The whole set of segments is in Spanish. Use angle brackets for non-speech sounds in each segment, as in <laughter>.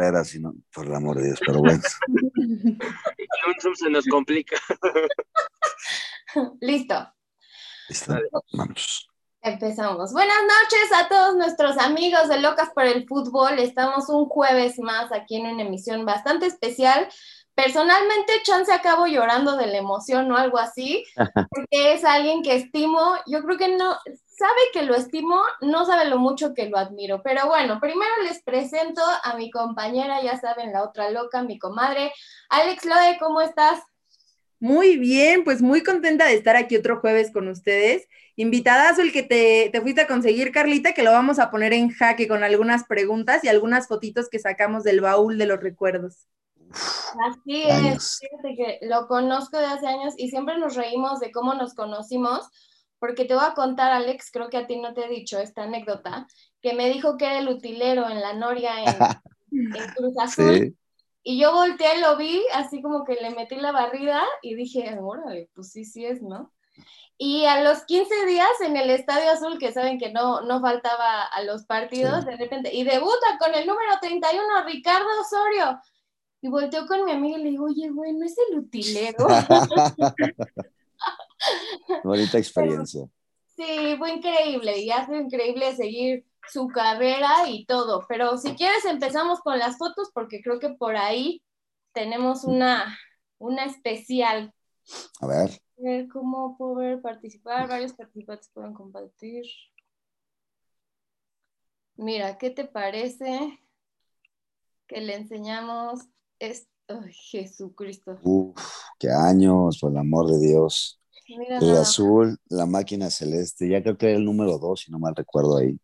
carrera, sino, por el amor de Dios, pero bueno. <laughs> se nos complica. <laughs> Listo. Listo, vamos. Empezamos. Buenas noches a todos nuestros amigos de Locas por el Fútbol. Estamos un jueves más aquí en una emisión bastante especial. Personalmente, Chance acabo llorando de la emoción o algo así, <laughs> porque es alguien que estimo, yo creo que no, sabe que lo estimo, no sabe lo mucho que lo admiro. Pero bueno, primero les presento a mi compañera, ya saben, la otra loca, mi comadre. Alex Lode, ¿cómo estás? Muy bien, pues muy contenta de estar aquí otro jueves con ustedes. Invitadazo el que te, te, fuiste a conseguir, Carlita, que lo vamos a poner en jaque con algunas preguntas y algunas fotitos que sacamos del baúl de los recuerdos. Así es, fíjate que lo conozco de hace años y siempre nos reímos de cómo nos conocimos, porque te voy a contar, Alex, creo que a ti no te he dicho esta anécdota, que me dijo que era el utilero en la Noria en, <laughs> en Cruz Azul. Y yo volteé, lo vi, así como que le metí la barrida y dije, órale, pues sí, sí es, ¿no? Y a los 15 días en el Estadio Azul, que saben que no, no faltaba a los partidos, de repente, y debuta con el número 31, Ricardo Osorio. Y volteo con mi amiga y le digo, oye, güey, ¿no es el utilero? <laughs> Bonita experiencia. sí, fue increíble y ha sido increíble seguir su carrera y todo. Pero si quieres empezamos con las fotos porque creo que por ahí tenemos una, una especial. A ver. A ver cómo poder participar. Varios participantes pueden compartir. Mira, ¿qué te parece que le enseñamos esto? Jesucristo. Uf, qué años, por el amor de Dios. El azul, la máquina celeste, ya creo que era el número dos, si no mal recuerdo ahí.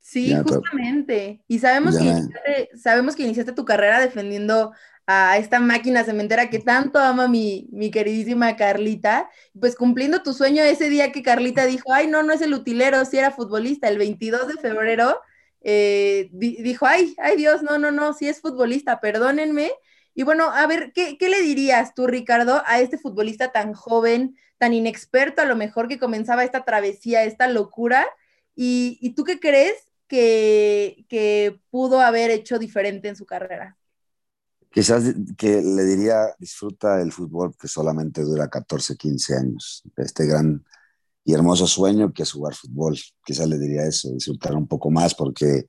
Sí, justamente. Y sabemos que, iniciaste, sabemos que iniciaste tu carrera defendiendo a esta máquina cementera que tanto ama mi, mi queridísima Carlita, pues cumpliendo tu sueño ese día que Carlita dijo, ay, no, no es el utilero, sí era futbolista, el 22 de febrero, eh, dijo, ay, ay Dios, no, no, no, sí es futbolista, perdónenme. Y bueno, a ver, ¿qué, ¿qué le dirías tú, Ricardo, a este futbolista tan joven, tan inexperto a lo mejor que comenzaba esta travesía, esta locura? ¿Y, y tú qué crees que, pudo haber hecho diferente en su carrera? Quizás que le diría, disfruta el fútbol que solamente dura 14, 15 años. Este gran y hermoso sueño que es jugar fútbol. Quizás le diría eso, disfrutar un poco más porque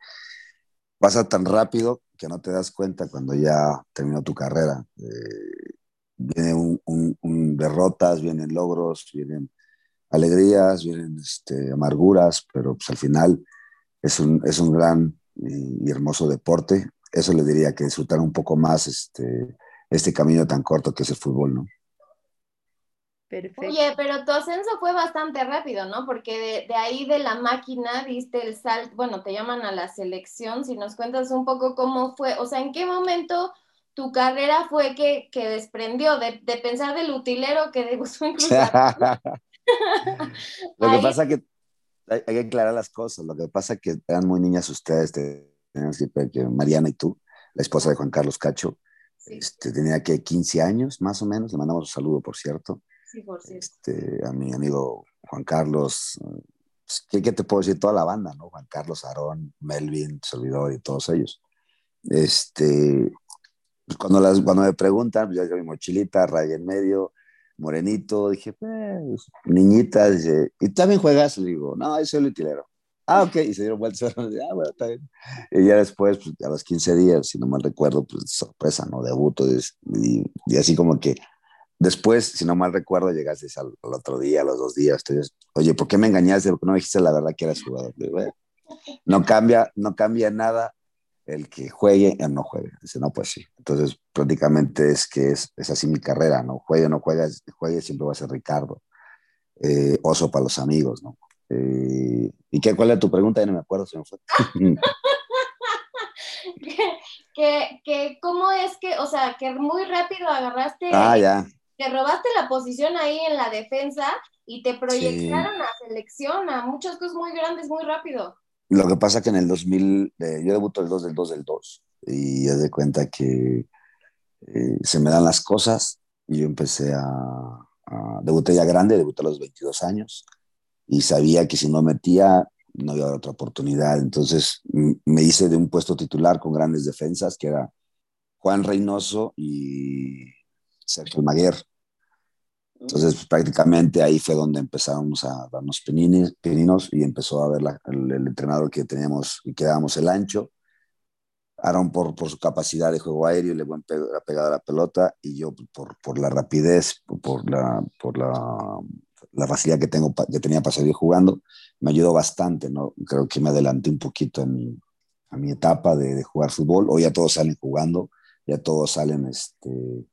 pasa tan rápido que no te das cuenta cuando ya terminó tu carrera. Eh, vienen un, derrotas, vienen logros, vienen alegrías, vienen este, amarguras, pero pues al final es un, es un gran y, hermoso deporte. Eso le diría que disfrutar un poco más este, este camino tan corto que es el fútbol, ¿no? Perfecto. Oye, pero tu ascenso fue bastante rápido, ¿no? Porque de, ahí de la máquina viste el salto, bueno, te llaman a la selección, si nos cuentas un poco cómo fue, o sea, ¿en qué momento tu carrera fue que, que desprendió de, de, pensar del utilero que debutó en <laughs> <laughs> Lo que pasa que hay, que aclarar las cosas. Lo que pasa es que eran muy niñas ustedes, que Mariana y tú, la esposa de Juan Carlos Cacho, este, tenía que 15 años más o menos. Le mandamos un saludo, por cierto. Este, a mi amigo Juan Carlos. Pues, ¿qué, ¿qué, te puedo decir? Toda la banda, ¿no? Juan Carlos, Aarón, Melvin, Servidor y todos ellos. Este, pues, cuando, las, cuando me preguntan, pues, ya mi mochilita, raya en medio, morenito, dije, pues, niñita, dice, ¿y también juegas? Le digo, no, soy el utilero. Ah, ok, y se dieron vueltas, <laughs> ah, bueno, está bien. Y ya después, pues, a los 15 días, si no mal recuerdo, pues sorpresa, ¿no? Debuto, y, y así como que después, si no mal recuerdo, llegaste al, otro día, a los dos días, entonces, oye, ¿por qué me engañaste? ¿Por qué no me dijiste la verdad que eras jugador? no cambia, no cambia nada el que juegue o no juegue. Dice, no, pues sí. Entonces, prácticamente es que es, es así mi carrera, ¿no? Juegue o no juegue, juegue siempre va a ser Ricardo. Eh, oso para los amigos, ¿no? Eh, ¿Y qué, cuál era tu pregunta? Ya no me acuerdo, se me fue. <laughs> que, que, ¿cómo es que, o sea, que muy rápido agarraste, ah, ya. Te robaste la posición ahí en la defensa y te proyectaron a selección, a muchas cosas muy grandes, muy rápido. Lo que pasa que en el 2000, eh, yo debuto el 2 del 2 del 2 y ya de cuenta que eh, se me dan las cosas y yo empecé a, a, debuté ya grande, debuté a los 22 años y sabía que si no metía no había otra oportunidad. Entonces me hice de un puesto titular con grandes defensas, que era Juan Reynoso y Sergio Maguer. Entonces, pues, prácticamente ahí fue donde empezamos a darnos peninos y empezó a ver el, entrenador que teníamos y quedábamos el ancho. Aaron por, por su capacidad de juego aéreo, le buen la pegada a la pelota y yo por, por la rapidez, por, la, por la, la, facilidad que, tengo, que tenía para seguir jugando, me ayudó bastante, ¿no? Creo que me adelanté un poquito en mi, a mi etapa de, de, jugar fútbol. Hoy ya todos salen jugando, ya todos salen este,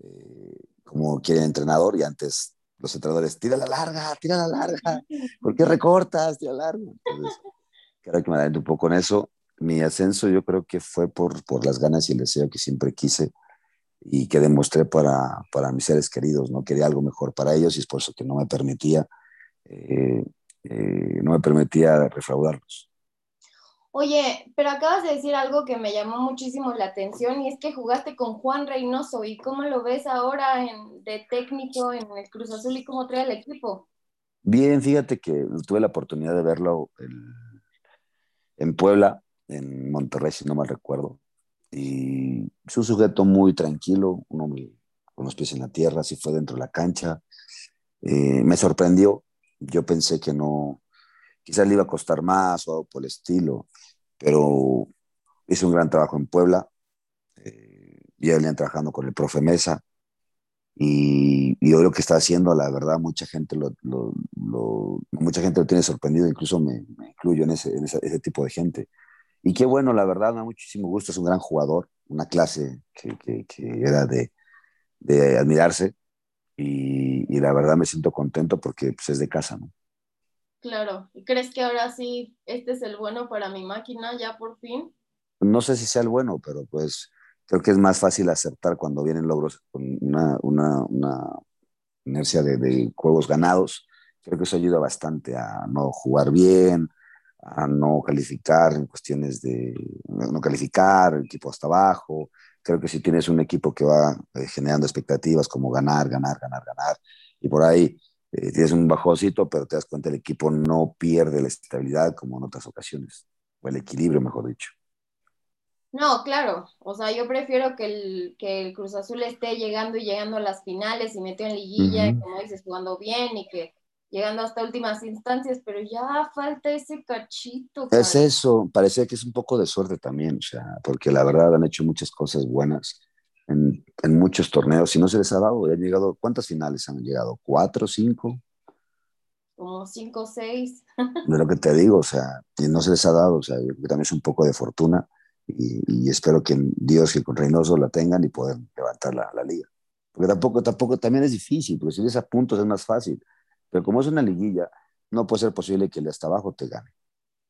eh, como quiere el entrenador y antes los entrenadores, tira la larga, tira la larga, ¿por qué recortas? Tira larga. Entonces, creo que me adelanté un poco en eso. Mi ascenso yo creo que fue por, por las ganas y el deseo que siempre quise y que demostré para, para mis seres queridos, ¿no? Quería algo mejor para ellos y es por eso que no me permitía, eh, eh, no me permitía refraudarlos. Oye, pero acabas de decir algo que me llamó muchísimo la atención y es que jugaste con Juan Reynoso y cómo lo ves ahora en, de técnico en el Cruz Azul y cómo trae el equipo. Bien, fíjate que tuve la oportunidad de verlo en Puebla, en Monterrey, si no mal recuerdo. Y es un sujeto muy tranquilo, uno con los pies en la tierra, así fue dentro de la cancha. Eh, me sorprendió, yo pensé que no, quizás le iba a costar más o algo por el estilo, pero hizo un gran trabajo en Puebla. Eh, ya venían trabajando con el profe Mesa. Y, y, hoy lo que está haciendo, la verdad, mucha gente lo, mucha gente lo tiene sorprendido, incluso me, incluyo en, ese, en ese, tipo de gente. Y qué bueno, la verdad, me da muchísimo gusto, es un gran jugador, una clase que, que, era de, admirarse. Y, y, la verdad me siento contento porque pues, es de casa, ¿no? Claro, ¿y crees que ahora sí este es el bueno para mi máquina ya por fin? No sé si sea el bueno, pero pues creo que es más fácil aceptar cuando vienen logros con una, una, una inercia de, de, juegos ganados. Creo que eso ayuda bastante a no jugar bien, a no calificar en cuestiones de no calificar, el equipo hasta abajo. Creo que si tienes un equipo que va eh, generando expectativas como ganar, ganar, ganar, ganar, y por ahí eh, tienes un bajocito, pero te das cuenta el equipo no pierde la estabilidad como en otras ocasiones, o el equilibrio, mejor dicho. No, claro, o sea, yo prefiero que el, que el Cruz Azul esté llegando y llegando a las finales y metió en liguilla, como dices, jugando bien y que llegando hasta últimas instancias, pero ya falta ese cachito. Es eso, parece que es un poco de suerte también, o sea, porque la verdad han hecho muchas cosas buenas en, en, muchos torneos y no se les ha dado. Han llegado, ¿cuántas finales han llegado? ¿Cuatro, cinco? Como cinco, seis. De lo que te digo, o sea, no se les ha dado, o sea, yo creo que también es un poco de fortuna y, y espero que Dios y con Reynoso la tengan y puedan levantar la, la, liga. Porque tampoco, tampoco, también es difícil, porque si vienes a puntos es más fácil. Pero como es una liguilla, no puede ser posible que el de hasta abajo te gane.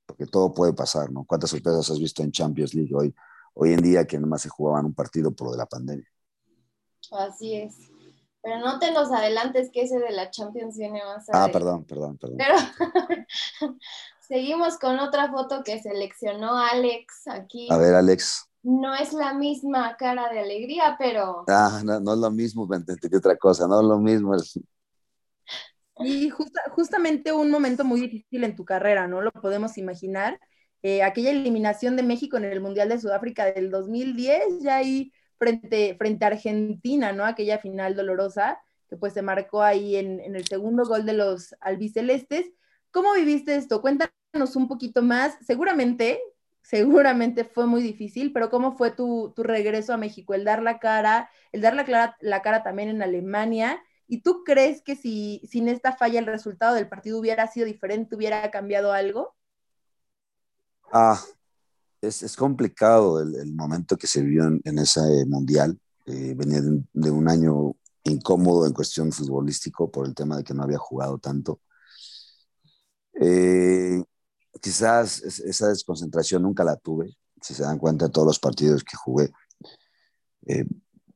Porque todo puede pasar, ¿no? ¿Cuántas sorpresas has visto en Champions League hoy? Hoy en día que nomás se jugaban un partido por lo de la pandemia. Así es. Pero no te nos adelantes que ese de la Champions viene más Ah, perdón, perdón, perdón. Pero <laughs> seguimos con otra foto que seleccionó Alex aquí. A ver, Alex. No es la misma cara de alegría, pero... Ah, no, no es lo mismo, me entendí otra cosa, no es lo mismo. Y justamente un momento muy difícil en tu carrera, ¿no? Lo podemos imaginar. Eh, aquella eliminación de México en el Mundial de Sudáfrica del 2010, ya ahí frente, frente a Argentina, ¿no? Aquella final dolorosa que pues se marcó ahí en, en el segundo gol de los albicelestes. ¿Cómo viviste esto? Cuéntanos un poquito más. Seguramente, seguramente fue muy difícil, pero ¿cómo fue tu, tu regreso a México? El dar la cara, el dar la, cara, la cara también en Alemania. ¿Y tú crees que si sin esta falla el resultado del partido hubiera sido diferente, hubiera cambiado algo? Ah, es, es complicado el, el, momento que se vivió en, en ese mundial. Eh, venía de, de, un año incómodo en cuestión futbolístico por el tema de que no había jugado tanto. Eh, quizás esa desconcentración nunca la tuve. Si se dan cuenta, todos los partidos que jugué eh,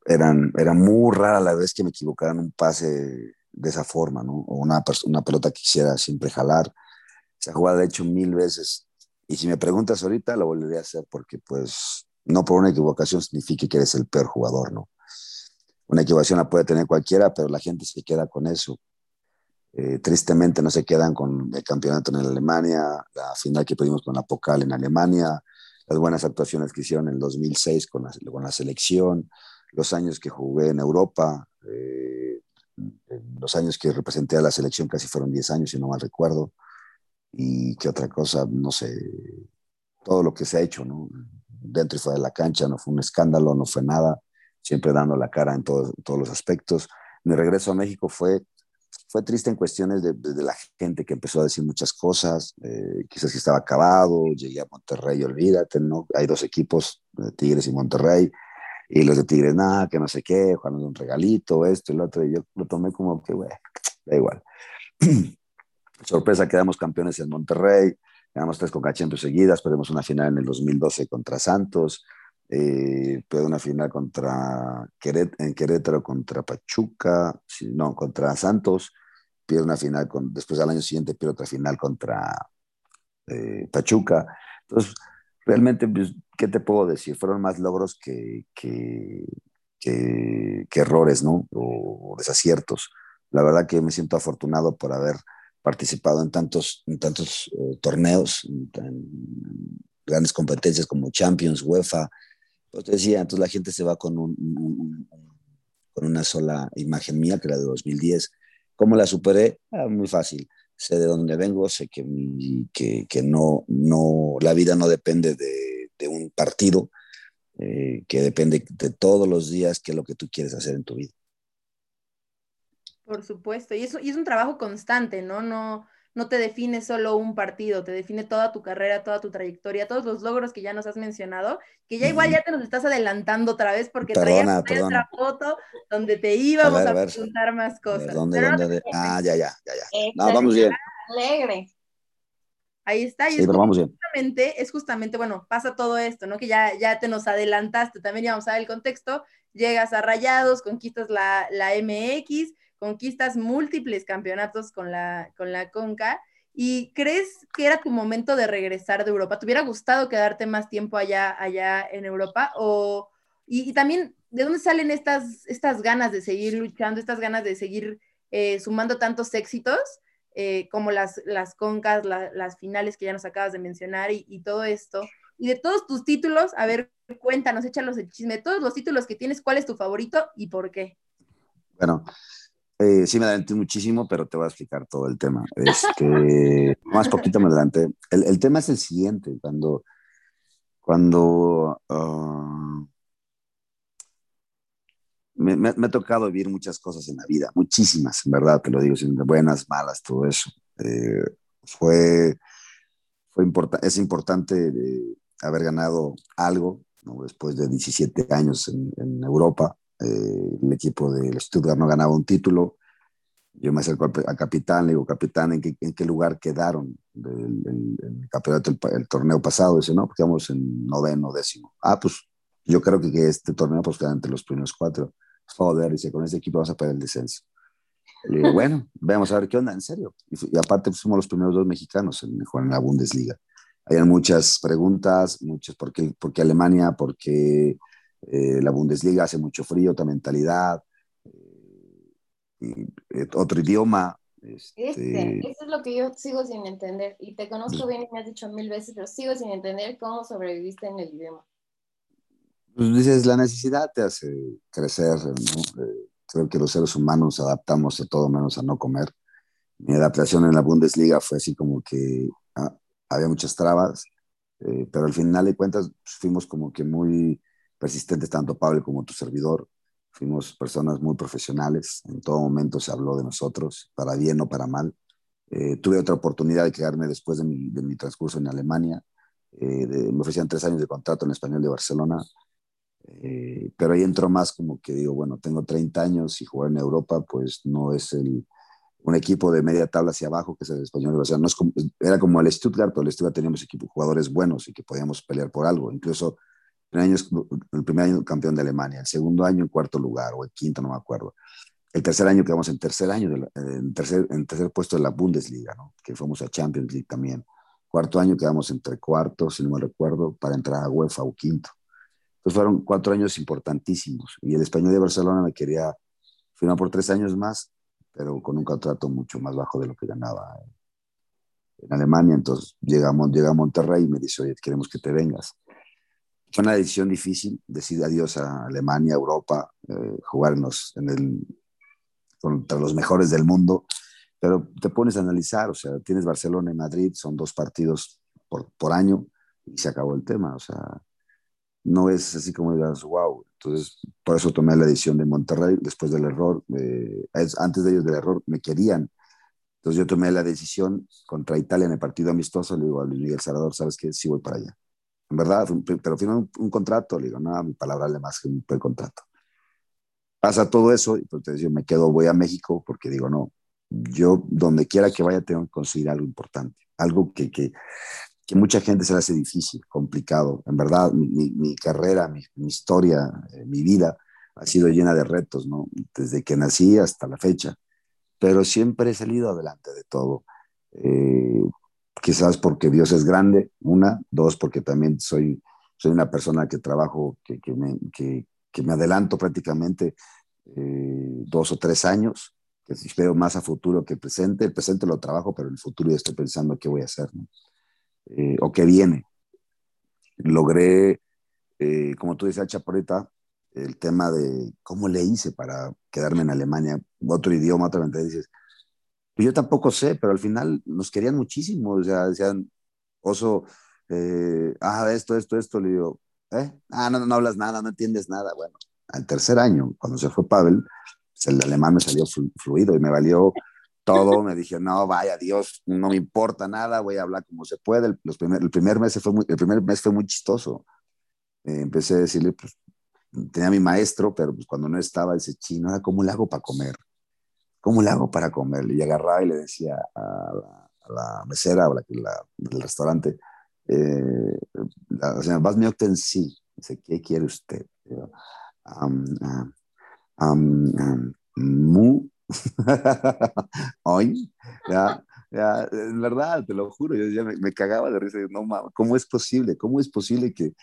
eran, era muy rara la vez que me equivocaran un pase de esa forma, ¿no? O una, una pelota que quisiera siempre jalar. Se ha jugado, de hecho, mil veces y si me preguntas ahorita, lo volvería a hacer porque, pues, no por una equivocación significa que eres el peor jugador, ¿no? Una equivocación la puede tener cualquiera, pero la gente se queda con eso. Eh, tristemente no se quedan con el campeonato en Alemania, la final que pudimos con la Pocal en Alemania, las buenas actuaciones que hicieron en el 2006 con la, con la selección, los años que jugué en Europa, eh, los años que representé a la selección casi fueron 10 años, si no mal recuerdo, y qué otra cosa, no sé, todo lo que se ha hecho, ¿no? Dentro y fuera de la cancha, no fue un escándalo, no fue nada, siempre dando la cara en todos los aspectos. Mi regreso a México fue fue triste en cuestiones de, la gente que empezó a decir muchas cosas, eh, quizás que estaba acabado, llegué a Monterrey, olvídate, ¿no? Hay dos equipos, de Tigres y Monterrey, y los de Tigres, nada, que no sé qué, jugando un regalito, esto y lo otro, y yo lo tomé como que, bueno, da igual. <clears throat> Sorpresa, quedamos campeones en Monterrey, ganamos tres Coca Champions seguidas, perdimos una final en el 2012 contra Santos, eh, una final contra en Querétaro contra Pachuca, no, contra Santos, pierde una final, con, después al año siguiente pierde otra final contra eh, Pachuca. Entonces, realmente, pues, ¿qué te puedo decir? Fueron más logros que, que, errores, ¿no? O, desaciertos. La verdad que me siento afortunado por haber participado en tantos, en tantos eh, torneos, en, grandes competencias como Champions, UEFA. Pues decía, entonces la gente se va con, un, con una sola imagen mía, que era de 2010 ¿Cómo la superé? Ah, muy fácil. Sé de dónde vengo, sé que, que, que no, no, la vida no depende de, de un partido, eh, que depende de todos los días qué es lo que tú quieres hacer en tu vida. Por supuesto, y, eso, y es un trabajo constante, ¿no? No, no te define solo un partido, te define toda tu carrera, toda tu trayectoria, todos los logros que ya nos has mencionado, que ya igual ya te nos estás adelantando otra vez porque traías otra foto donde te íbamos a, preguntar más cosas. ¿Dónde, dónde, Ah, ya, ya, ya, ya. No, vamos bien. Alegre. Ahí está, y es, justamente, es justamente, bueno, pasa todo esto, ¿no? Que ya, ya te nos adelantaste, también ya vamos a ver el contexto, llegas a Rayados, conquistas la, la MX, conquistas múltiples campeonatos con la, con la Conca. ¿Y crees que era tu momento de regresar de Europa? ¿Te hubiera gustado quedarte más tiempo allá, allá en Europa? O, y, también, ¿de dónde salen estas, estas ganas de seguir luchando, estas ganas de seguir eh, sumando tantos éxitos, eh, como las, las concas, las finales que ya nos acabas de mencionar y, y, todo esto? Y de todos tus títulos, a ver, cuéntanos, échalos el chisme, de todos los títulos que tienes, ¿cuál es tu favorito y por qué? Bueno, eh, sí me adelanté muchísimo, pero te voy a explicar todo el tema. Este, <laughs> más poquito me adelanté. El, el, tema es el siguiente, cuando, cuando uh, me, me, ha tocado vivir muchas cosas en la vida, muchísimas, en verdad, te lo digo, buenas, malas, todo eso. Eh, fue, fue importa es importante haber ganado algo, ¿no? después de 17 años en, en Europa, eh, el equipo del Stuttgart no ganaba un título. Yo me acerco al, capitán, le digo, capitán, ¿en qué, en qué lugar quedaron el, el, campeonato, el, torneo pasado? Dice, no, porque quedamos en noveno, décimo. Ah, pues yo creo que, este torneo pues queda entre los primeros cuatro. Joder, dice, con este equipo vamos a perder el descenso. Le digo, bueno, <laughs> vamos a ver qué onda, en serio. Y, aparte pues, fuimos los primeros dos mexicanos en, en la Bundesliga. Habían muchas preguntas, muchos, ¿por qué, por qué Alemania? ¿Por qué eh, la Bundesliga hace mucho frío, otra mentalidad, eh, eh, otro idioma. Este, este... eso es lo que yo sigo sin entender. Y te conozco bien y me has dicho mil veces, pero sigo sin entender cómo sobreviviste en el idioma. Pues dices, la necesidad te hace crecer. creo que los seres humanos adaptamos a todo menos a no comer. Mi adaptación en la Bundesliga fue así como que ah, había muchas trabas, pero al final de cuentas pues, fuimos como que muy persistentes, tanto Pablo como tu servidor. Fuimos personas muy profesionales, en todo momento se habló de nosotros, para bien o para mal. Eh, tuve otra oportunidad de quedarme después de mi, de mi transcurso en Alemania. Eh, me ofrecían tres años de contrato en Español de Barcelona, eh, pero ahí entró más como que digo, bueno, tengo 30 años y jugar en Europa, pues no es el, un equipo de media tabla hacia abajo, que es el Español de Barcelona. No era como el Stuttgart, pero el Stuttgart teníamos equipos, jugadores buenos y que podíamos pelear por algo. Incluso año, el primer año campeón de Alemania, el segundo año en cuarto lugar o el quinto, no me acuerdo. El tercer año quedamos en tercer año, en, tercer, en tercer puesto de la Bundesliga, ¿no? que fuimos a Champions League también. Cuarto año quedamos entre cuartos, si no me recuerdo, para entrar a UEFA o quinto. Entonces fueron cuatro años importantísimos. Y el español de Barcelona me quería firmar por tres años más, pero con un contrato mucho más bajo de lo que ganaba en Alemania. Entonces llegamos, llega a Monterrey y me dice, oye, queremos que te vengas. Fue una decisión difícil, decir adiós a Alemania, Europa, eh, jugarnos en el, contra los mejores del mundo, pero te pones a analizar, o sea, tienes Barcelona y Madrid, son dos partidos por, por año y se acabó el tema, o sea, no es así como digas, wow. Entonces, por eso tomé la decisión de Monterrey después del error. Eh, antes de ellos del error, me querían. Entonces, yo tomé la decisión contra Italia en el partido amistoso. Le digo a Luis Miguel Salvador, ¿sabes qué? Sí voy para allá. Verdad, pero firmé un, contrato. Le digo, no, mi palabra vale más que un contrato. Pasa todo eso y pues te digo, me quedo, voy a México porque digo, no, yo donde quiera que vaya tengo que conseguir algo importante, algo que, que, que mucha gente se le hace difícil, complicado. En verdad, mi, mi, carrera, mi, mi historia, eh, mi vida ha sido llena de retos, ¿no? Desde que nací hasta la fecha, pero siempre he salido adelante de todo. Eh, quizás porque Dios es grande, una, dos, porque también soy, soy una persona que trabajo, que, que, me, que, me adelanto prácticamente eh, dos o tres años, que veo más a futuro que presente. El presente lo trabajo, pero el futuro ya estoy pensando qué voy a hacer. ¿no? Eh, o que viene. Logré, eh, como tú decías, Chaporita, el tema de cómo le hice para quedarme en Alemania, otro idioma, otra mentalidad. Dices, yo tampoco sé, pero al final nos querían muchísimo. O sea, decían, oso, eh, ah, esto, esto, esto. Le digo, ¿eh? Ah, no, no hablas nada, no entiendes nada. Bueno, al tercer año, cuando se fue Pavel, pues el alemán me salió fluido y me valió todo, me dije, no, vaya Dios, no me importa nada, voy a hablar como se puede. El, los primer, el primer, mes, fue muy, el primer mes fue muy chistoso. Eh, empecé a decirle, pues, tenía mi maestro, pero pues, cuando no estaba, dice, chino, ¿cómo le hago para comer? ¿Cómo le hago para comer? Y agarraba y le decía a la, mesera o la, del restaurante, eh, vas mi sí. Dice, ¿qué quiere usted? um, mu <laughs> Hoy, ya, ya, en verdad, te lo juro, yo ya me, cagaba de risa. No, ¿cómo es posible? ¿Cómo es posible que.?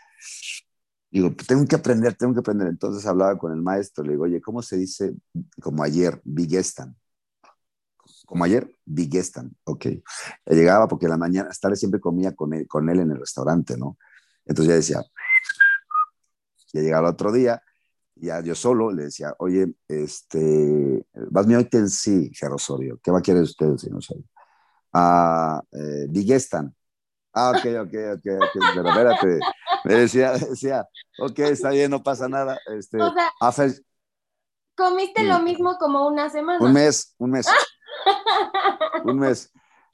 Digo, tengo que aprender, tengo que aprender. Entonces hablaba con el maestro, le digo, oye, ¿cómo se dice como ayer, Bigestan? Como ayer, Bigestan, ok. llegaba porque en la mañana, hasta siempre comía con él, con él en el restaurante, ¿no? Entonces ya decía, ya llegaba el otro día, ya yo solo le decía, oye, este, vas mi hoy sí, Osorio, ¿qué va a querer usted, señor Osorio? Ah, eh, Digestan. Ah, ok, ok, ok, ok, pero espérate. Decía, <laughs> decía, ok, está bien, no pasa nada. Este, o sea, comiste lo mismo como una semana. Un mes, un mes. <laughs> un mes.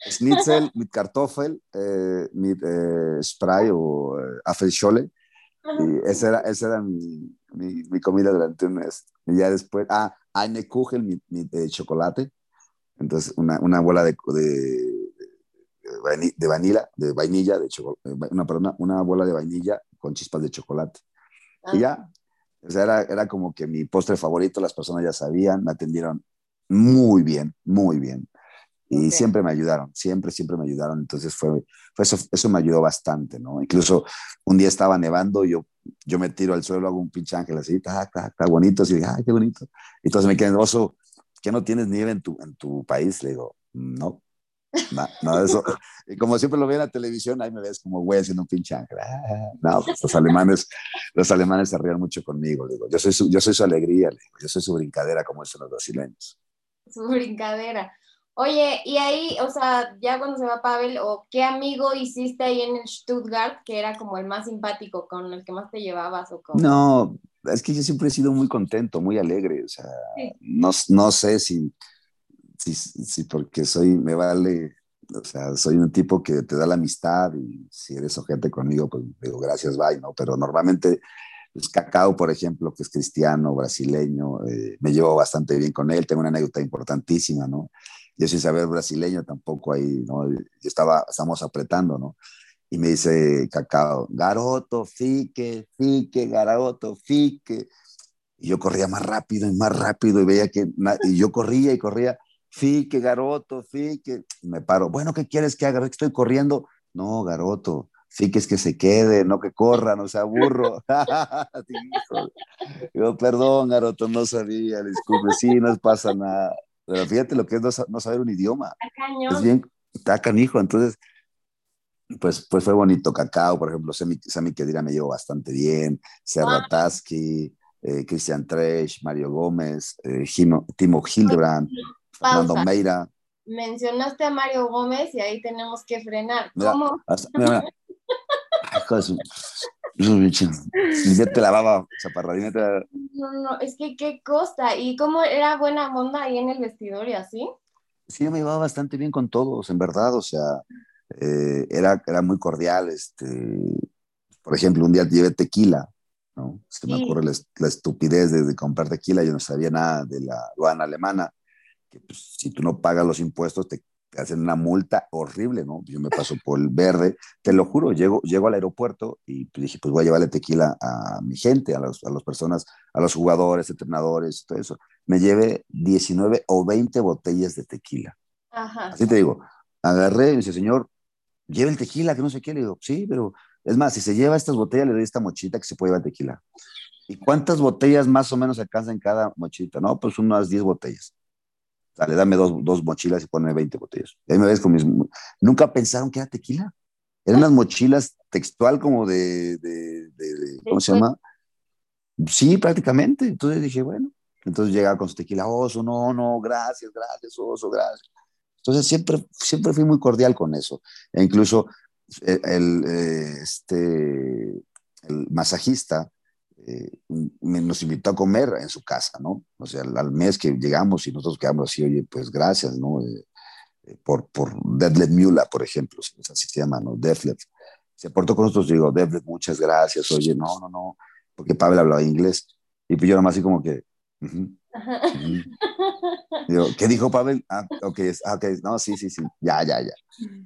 Schnitzel mit Kartoffel, eh, mit eh, Spray o eh, Affelschole. Y esa era, esa era mi, mi, mi, comida durante un mes. Y ya después, ah, eine Kuchen, mi, mi de chocolate. Entonces, una, una bola de, de, de, vanilla, de vainilla, de chocolate, una, perdona, una bola de vainilla con chispas de chocolate. Y ya, ah. o sea, era, era como que mi postre favorito, las personas ya sabían, me atendieron muy bien, muy bien. Y siempre me ayudaron, siempre, siempre me ayudaron. Entonces fue, fue eso, eso me ayudó bastante, ¿no? Incluso un día estaba nevando yo, yo me tiro al suelo, hago un pinche ángel así, está, está, está bonito, así, ay, qué bonito. Y entonces me quedé, oso, ¿qué no tienes nieve en tu, en tu país? Le digo, no, nada de eso. Y como siempre lo veo en la televisión, ahí me ves como güey haciendo un pinche ángel. No, pues los alemanes, los alemanes se rían mucho conmigo. digo, yo soy su, yo soy su alegría, digo, yo soy su brincadera, como dicen los brasileños. Su brincadera. Oye, y ahí, o sea, ya cuando se va Pavel, ¿o qué amigo hiciste ahí en Stuttgart que era como el más simpático, con el que más te llevabas? O No, es que yo siempre he sido muy contento, muy alegre, o sea, no, no, sé si, si, porque soy, me vale, o sea, soy un tipo que te da la amistad y si eres ojete conmigo, pues digo, gracias, bye, ¿no? Pero normalmente pues, Cacao, por ejemplo, que es cristiano, brasileño, eh, me llevo bastante bien con él, tengo una anécdota importantísima, ¿no? yo sin saber brasileño tampoco ahí, ¿no? Yo estaba, estamos apretando, ¿no? Y me dice Cacao, garoto, fique, fique, garoto, fique. Y yo corría más rápido y más rápido y veía que, y yo corría y corría, fique, garoto, fique. Y me paro, bueno, ¿qué quieres que haga? Estoy corriendo. No, garoto, fique es que se quede, no que corra, no sea burro. <laughs> yo, perdón, garoto, no sabía, disculpe, sí, no pasa nada. Pero fíjate lo que es no, saber un idioma. Es bien, está canijo. Entonces, pues, pues fue bonito. Cacao, por ejemplo, Sammy, Kedira me llevó bastante bien. Serrataski, eh, Christian Tresh, Mario Gómez, eh, Timo Hildebrand, Fernando Meira. Mencionaste a Mario Gómez y ahí tenemos que frenar. ¿Cómo? mira, ya te lavaba, chaparradina. No, no, es que qué costa. ¿Y cómo era buena onda ahí en el vestidor y así? Sí, me llevaba bastante bien con todos, en verdad. O sea, eh, era, era muy cordial. Este, por ejemplo, un día llevé tequila, ¿no? Se me ocurre la, estupidez de, comprar tequila. Yo no sabía nada de la aduana alemana. Que pues, si tú no pagas los impuestos, te hacen una multa horrible, ¿no? Yo me paso por el verde, te lo juro, llego, llego al aeropuerto y dije, pues voy a llevarle tequila a mi gente, a, los, a las personas, a los jugadores, entrenadores, todo eso. Me llevé 19 o 20 botellas de tequila. Ajá. Así te digo, agarré y me dice, señor, lleve el tequila, que no sé qué. Le digo, sí, pero es más, si se lleva estas botellas, le doy esta mochita que se puede llevar tequila. ¿Y cuántas botellas más o menos alcanzan cada mochita? No, pues unas 10 botellas. Dale, dame dos, dos mochilas y ponme 20 botellas. Y ahí me ves con mis... Nunca pensaron que era tequila. Eran unas mochilas textual como de, de, ¿cómo se llama? Sí, prácticamente. Entonces dije, bueno, entonces llegaba con su tequila, oso, no, no, gracias, gracias, oso, gracias. Entonces siempre, siempre fui muy cordial con eso. E incluso eh, el, eh, este, el masajista eh, nos invitó a comer en su casa, ¿no? O sea, al, mes que llegamos y nosotros quedamos así, oye, pues gracias, ¿no? Eh, eh, por, por Detlef Mula, por ejemplo, así se llama, ¿no? Detlef. Se portó con nosotros, digo, Detlef, muchas gracias, oye, no, no, no, porque Pavel hablaba inglés. Y pues yo nomás así como que, Digo, ¿qué dijo Pavel? Ah, ok, ah, okay. no, sí, sí, sí, ya, ya, ya.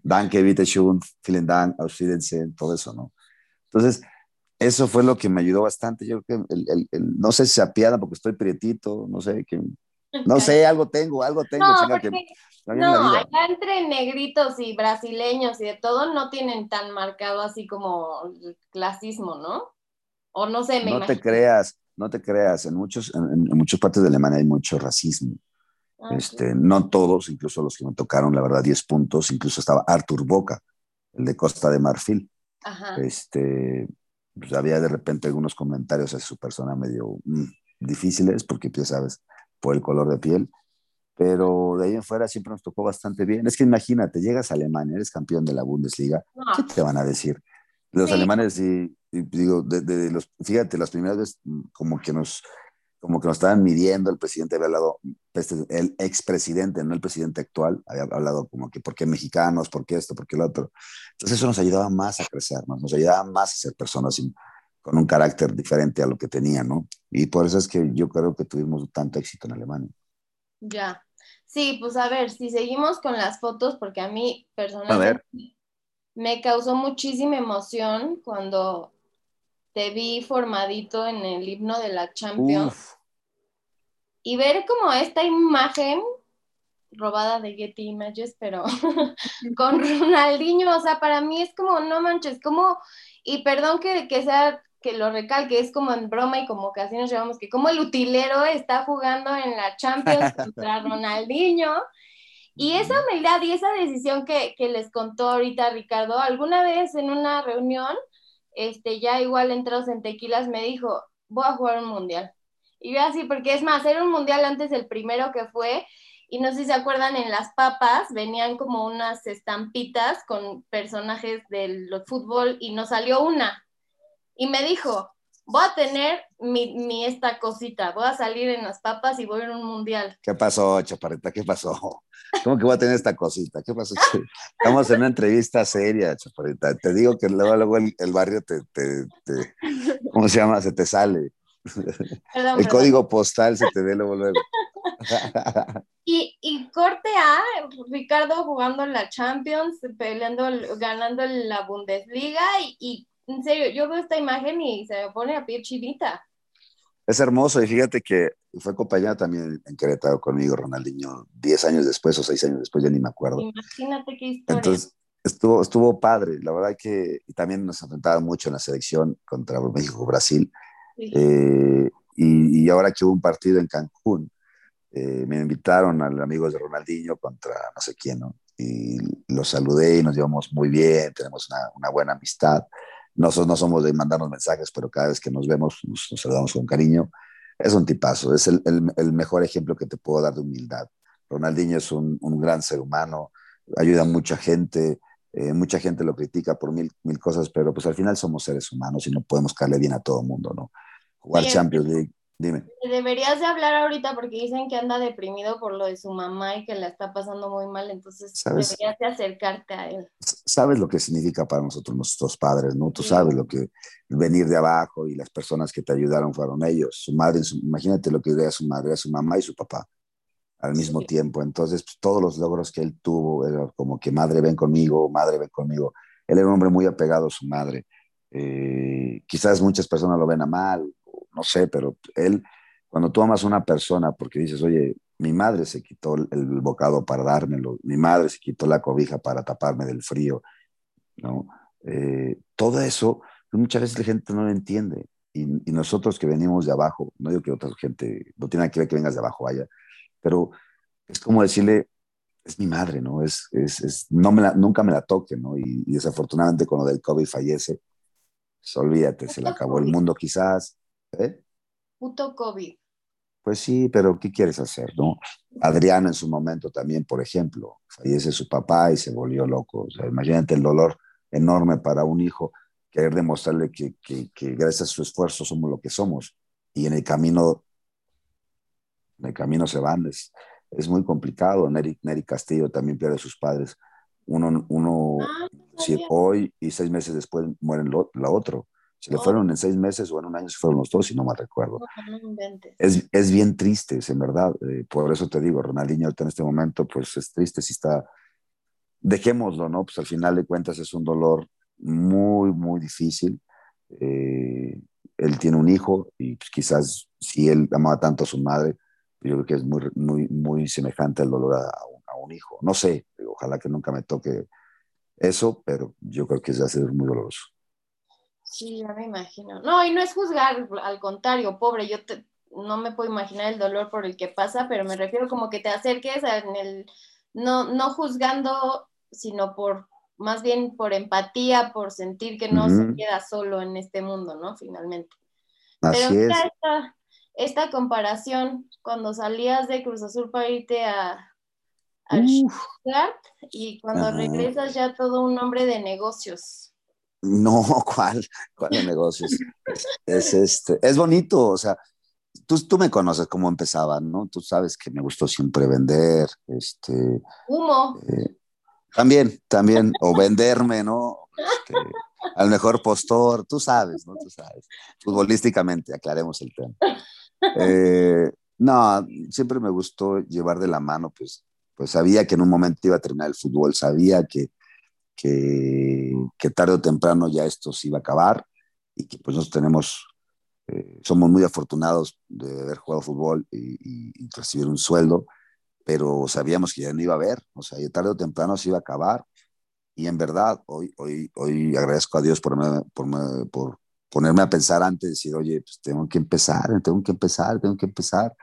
Danke, bitte schön, vielen Dank, auf Wiedersehen, todo eso, ¿no? Entonces, eso fue lo que me ayudó bastante. Yo creo que el, el, no sé si se apiada porque estoy prietito, no sé, que, no sé, algo tengo, algo tengo. No, que, no acá entre negritos y brasileños y de todo no tienen tan marcado así como clasismo, ¿no? O no sé, me No te creas, no te creas, en, muchos, en, muchas partes de Alemania hay mucho racismo. Ah, este, no todos, incluso los que me tocaron, la verdad, 10 puntos, incluso estaba Artur Boca, el de Costa de Marfil. Ajá. Este, pues había de repente algunos comentarios a su persona medio mm, difíciles, porque pues, ya sabes, por el color de piel, pero de ahí en fuera siempre nos tocó bastante bien. Es que imagínate, llegas a Alemania, eres campeón de la Bundesliga, ¿qué te van a decir? Los alemanes, y, digo, de, los, fíjate, las primeras veces mm, como que nos como que nos estaban midiendo, el presidente había hablado, este, el expresidente, no el presidente actual, había hablado como que por qué mexicanos, por qué esto, por qué lo otro. Entonces eso nos ayudaba más a crecer, nos ayudaba más a ser personas con un carácter diferente a lo que tenían, ¿no? Y por eso es que yo creo que tuvimos tanto éxito en Alemania. Ya. Sí, pues a ver, si seguimos con las fotos, porque a mí personalmente me causó muchísima emoción cuando te vi formadito en el himno de la Champions. Y ver como esta imagen robada de Getty Images, pero <laughs> con Ronaldinho, o sea, para mí es como, no manches, como, y perdón que, que sea, que lo recalque, es como en broma y como que así nos llevamos, que como el utilero está jugando en la Champions <laughs> contra Ronaldinho, y esa humildad y esa decisión que, que les contó ahorita Ricardo, alguna vez en una reunión, este, ya igual entrados en tequilas, me dijo, voy a jugar un mundial. Y yo así, porque es más, era un mundial antes del primero que fue, y no sé si se acuerdan, en las papas venían como unas estampitas con personajes del fútbol y nos salió una. Y me dijo, voy a tener mi, esta cosita, voy a salir en las papas y voy a un mundial. ¿Qué pasó, Chaparrita? ¿Qué pasó? <laughs> ¿Cómo que voy a tener esta cosita? ¿Qué pasó? Estamos en una entrevista seria, Chaparrita. Te digo que luego, luego el, barrio te, te, ¿cómo se llama? Se te sale. <laughs> el código postal se te dé luego, luego. <laughs> y, y corte a Ricardo jugando en la Champions, peleando, ganando la Bundesliga y en serio, yo veo esta imagen y se me pone a pie chivita. Es hermoso y fíjate que fue acompañado también en Querétaro conmigo, Ronaldinho, 10 años después o 6 años después, ya ni me acuerdo. Imagínate qué historia. Entonces, estuvo, estuvo padre, la verdad que y también nos enfrentaba mucho en la selección contra México-Brasil. Eh, y, y, ahora que hubo un partido en Cancún, eh, me invitaron al amigo de Ronaldinho contra no sé quién, ¿no? Y los saludé y nos llevamos muy bien, tenemos una, una buena amistad. Nosotros no somos de mandarnos mensajes, pero cada vez que nos vemos nos, saludamos con cariño. Es un tipazo, es el, el, mejor ejemplo que te puedo dar de humildad. Ronaldinho es un, un gran ser humano, ayuda a mucha gente, eh, mucha gente lo critica por mil, mil cosas, pero pues al final somos seres humanos y no podemos caerle bien a todo el mundo, ¿no? Jugar Champions League Dime. Deberías de hablar ahorita porque dicen que anda deprimido por lo de su mamá y que la está pasando muy mal, entonces deberías de acercarte a él. Sabes lo que significa para nosotros nuestros padres, ¿no? Tú sabes lo que venir de abajo y las personas que te ayudaron fueron ellos. Su madre, imagínate lo que era su madre, su mamá y su papá al mismo tiempo. Entonces, pues, todos los logros que él tuvo, era como que madre ven conmigo, madre ven conmigo. Él era un hombre muy apegado a su madre. Eh, quizás muchas personas lo ven a mal, no sé, pero él, cuando tú amas a una persona porque dices, oye, mi madre se quitó el, bocado para dármelo, mi madre se quitó la cobija para taparme del frío, ¿no? Eh, todo eso, pues, muchas veces la gente no lo entiende. Y, nosotros que venimos de abajo, no digo que otra gente, no tiene que ver que vengas de abajo, vaya, pero es como decirle, es mi madre, ¿no? Es, es, es no me la, nunca me la toque, ¿no? Y, desafortunadamente con lo del COVID fallece, pues, olvídate, se le acabó el mundo quizás, ¿Eh? Puto COVID. Pues sí, pero ¿qué quieres hacer, no? Adriana en su momento también, por ejemplo, fallece su papá y se volvió loco. O sea, imagínate el dolor enorme para un hijo, querer demostrarle que, gracias a su esfuerzo somos lo que somos. Y en el camino, en el camino se van. Es, es muy complicado. Neri, Castillo también pierde a sus padres. Uno, uno ah, si hoy y seis meses después mueren la otro. Se le oh. fueron en seis meses o en un año se fueron los dos, si no me recuerdo. es, es, bien triste, es en verdad. Eh, por eso te digo, Ronaldinho en este momento, pues es triste si está... Dejémoslo, ¿no? Pues al final de cuentas es un dolor muy, muy difícil. Eh, él tiene un hijo y pues, quizás si él amaba tanto a su madre, yo creo que es muy, muy, muy semejante al dolor a, a, un, hijo. No sé, ojalá que nunca me toque eso, pero yo creo que es a ser muy doloroso. Sí, ya me imagino. No, y no es juzgar, al contrario, pobre, yo no me puedo imaginar el dolor por el que pasa, pero me refiero como que te acerques en el, no, no juzgando, sino por, más bien por empatía, por sentir que no se queda solo en este mundo, ¿no? Finalmente. Así pero Esta, esta, comparación, cuando salías de Cruz Azul para irte a, Stuttgart y cuando regresas ya todo un hombre de negocios. No, <laughs> ¿cuál? ¿Cuál de negocios? es, este, es bonito, o sea, tú, tú me conoces cómo empezaba, ¿no? Tú sabes que me gustó siempre vender, este... Humo. Eh, también, también, o venderme, ¿no? Este, al mejor postor, tú sabes, ¿no? Tú sabes. Futbolísticamente, aclaremos el tema. Eh, no, siempre me gustó llevar de la mano, pues, pues sabía que en un momento iba a terminar el fútbol, sabía que que, tarde o temprano ya esto se iba a acabar y que pues nosotros tenemos, eh, somos muy afortunados de haber jugado fútbol y, recibir un sueldo, pero sabíamos que ya no iba a haber, o sea, tarde o temprano se iba a acabar y en verdad hoy, hoy, hoy agradezco a Dios por, por, ponerme a pensar antes, de decir, oye, pues tengo que empezar, tengo que empezar, tengo que empezar.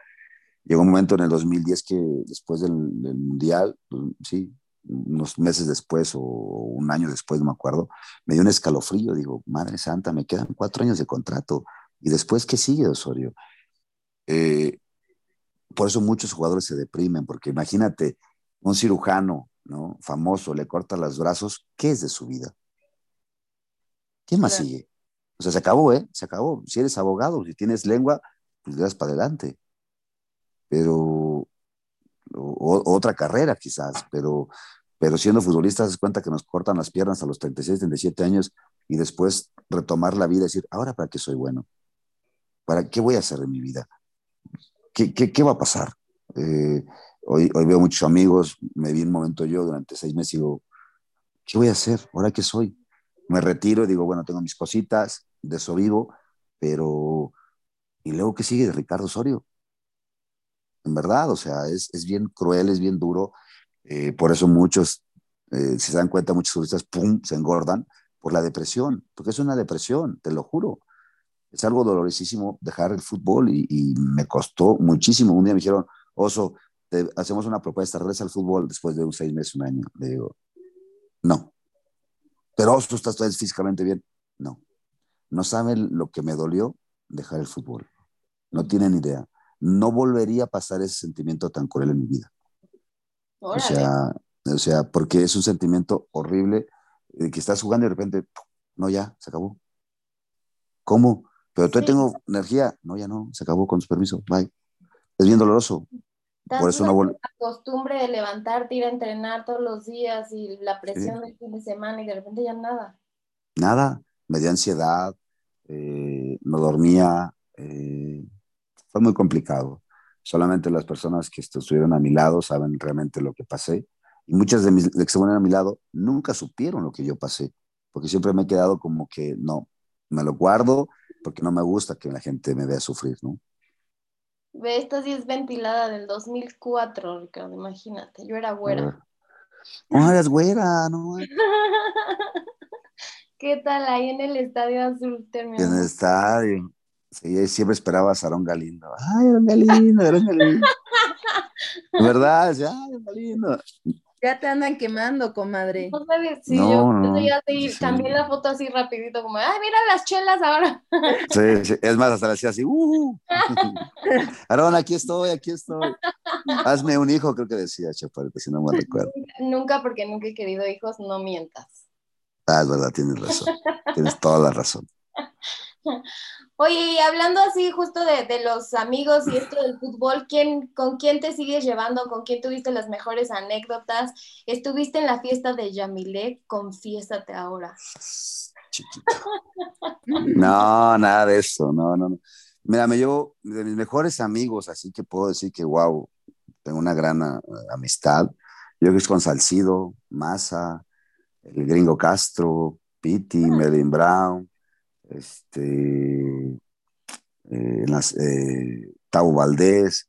Llegó un momento en el 2010 que después del, del Mundial, pues, sí, unos meses después o un año después, no me acuerdo, me dio un escalofrío. Digo, Madre Santa, me quedan cuatro años de contrato. ¿Y después qué sigue, Osorio? Eh, por eso muchos jugadores se deprimen, porque imagínate, un cirujano ¿no? famoso le corta los brazos, ¿qué es de su vida? ¿Qué más sigue? O sea, se acabó, ¿eh? Se acabó. Si eres abogado, si tienes lengua, pues le das para adelante. Pero otra carrera quizás, pero, pero siendo futbolistas, se cuenta que nos cortan las piernas a los 36, 37 años y después retomar la vida y decir, ahora para qué soy bueno, para qué voy a hacer en mi vida, qué, qué, qué va a pasar. Eh, hoy, hoy veo muchos amigos, me vi un momento yo durante seis meses y digo, ¿qué voy a hacer? ¿Ahora qué soy? Me retiro y digo, bueno, tengo mis cositas, de eso vivo, pero ¿y luego qué sigue de Ricardo Osorio? En verdad, o sea, es, es bien cruel, es bien duro, eh, por eso muchos, eh, si se dan cuenta, muchos turistas, ¡pum!, se engordan por la depresión, porque es una depresión, te lo juro. Es algo dolorosísimo dejar el fútbol y, me costó muchísimo. Un día me dijeron, Oso, te hacemos una propuesta, regresa al fútbol después de un seis meses, un año. Le digo, no. Pero Oso, ¿estás físicamente bien? No. No saben lo que me dolió dejar el fútbol. No tienen idea. No volvería a pasar ese sentimiento tan cruel en mi vida. O sea, o sea, porque es un sentimiento horrible de que estás jugando y de repente, no, ya, se acabó. ¿Cómo? Pero todavía tengo energía. No, ya no, se acabó con su permiso. Bye. Es bien doloroso. Por eso no La costumbre de levantarte, ir a entrenar todos los días y la presión del fin de semana y de repente ya nada. Nada. Me dio ansiedad, eh, no dormía. Eh, fue muy complicado. Solamente las personas que estuvieron a mi lado saben realmente lo que pasé. Y muchas de mis que estuvieron a mi lado nunca supieron lo que yo pasé, porque siempre me he quedado como que no, me lo guardo porque no me gusta que la gente me vea sufrir, ¿no? Ve, esta sí es ventilada del 2004, Ricardo, imagínate, yo era güera. No, eras güera, no. <laughs> ¿Qué tal ahí en el Estadio Azul? En el estadio. Sí, siempre esperaba a Sarón Galindo. Ay, Sarón Galindo, Sarón Galindo. <laughs> ¿Verdad? ay, Galindo. Ya te andan quemando, comadre. No sabes, sí, yo no, ya sí, cambié la foto así rapidito, como, ay, mira las chelas ahora. <laughs> Sí, sí. es más, hasta la decía así, uh. <laughs> Aarón, aquí estoy, aquí estoy. Hazme un hijo, creo que decía Chaparita, si no me recuerdo. Nunca, porque nunca he querido hijos, no mientas. Ah, es verdad, tienes razón. tienes toda la razón. Oye, y hablando así justo de, los amigos y esto del fútbol, ¿quién, ¿con quién te sigues llevando? ¿Con quién tuviste las mejores anécdotas? ¿Estuviste en la fiesta de Yamilé? Confiésate ahora. Chiquito. No, nada de eso, no, no, no. Mira, me llevo de mis mejores amigos, así que puedo decir que, wow, tengo una gran ah, amistad. Yo que es con Salcido, Massa, el gringo Castro, Piti, Melvin Brown, este, eh, las, eh, Tavo Valdés.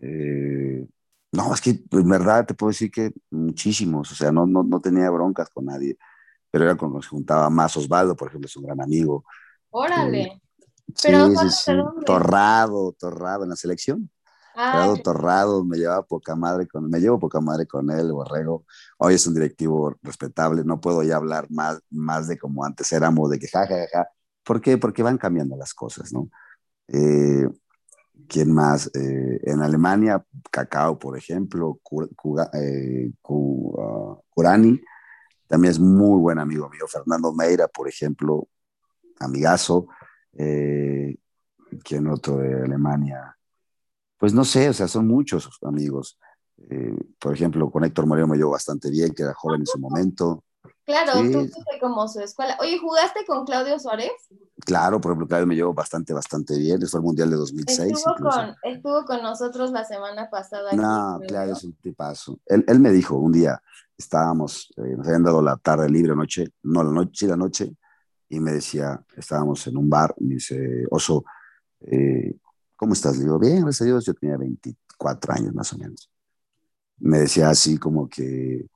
Eh, no, es que en verdad te puedo decir que muchísimos, o sea, no, no, no tenía broncas con nadie, pero era cuando se juntaba más Osvaldo, por ejemplo, es un gran amigo. Órale. pero torrado, torrado en la selección. Ah, Torrado, me lleva poca madre con, me llevo poca madre con él, Borrego. Hoy es un directivo respetable, no puedo ya hablar más, más de como antes éramos, de que ja, ja, ja, ¿Por qué? Porque van cambiando las cosas, ¿no? Eh, ¿Quién más? Eh, en Alemania, Cacao, por ejemplo, eh, Curani, también es muy buen amigo mío. Fernando Meira, por ejemplo, amigazo. ¿Quién otro de Alemania? Pues no sé, o sea, son muchos amigos. por ejemplo, con Héctor Moreno me llevo bastante bien, que era joven en su momento. Claro, tú fuiste como su escuela. Oye, ¿jugaste con Claudio Suárez? Claro, por ejemplo, Claudio me llevó bastante, bastante bien. Fue el Mundial de 2006. Estuvo, con, estuvo con, nosotros la semana pasada. No, Claudio es un tipazo. Él, él, me dijo un día, estábamos, eh, nos habían dado la tarde libre, noche, no, la noche, la noche, y me decía, estábamos en un bar, me dice, Oso, eh, ¿cómo estás? Le digo, bien, gracias a Dios, yo tenía 24 años más o menos. Me decía así como que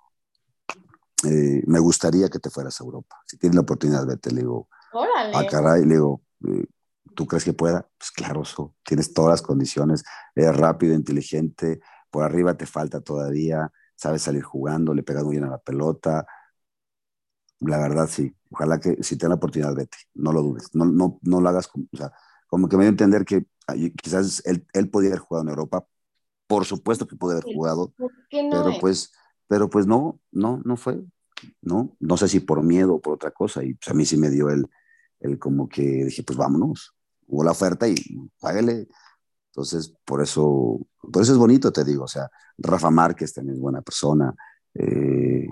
eh, me gustaría que te fueras a Europa. Si tienes la oportunidad, vete. Le digo, Órale. ah, caray, le digo, eh, ¿tú crees que pueda? Pues claro, tienes todas las condiciones, eres rápido, inteligente, por arriba te falta todavía, sabes salir jugando, le pegas muy bien a la pelota. La verdad, sí. Ojalá que si tienes la oportunidad, vete. No lo dudes. No, no, no lo hagas como, o sea, como que me dio a entender que quizás él, él podía haber jugado en Europa. Por supuesto que puede haber jugado, pero pues pero pues no, no, no fue, ¿no? No sé si por miedo o por otra cosa, y pues a mí sí me dio el, el como que dije, pues vámonos, hubo la oferta y págale. Entonces, por eso, por eso es bonito, te digo, o sea, Rafa Márquez también es buena persona, eh,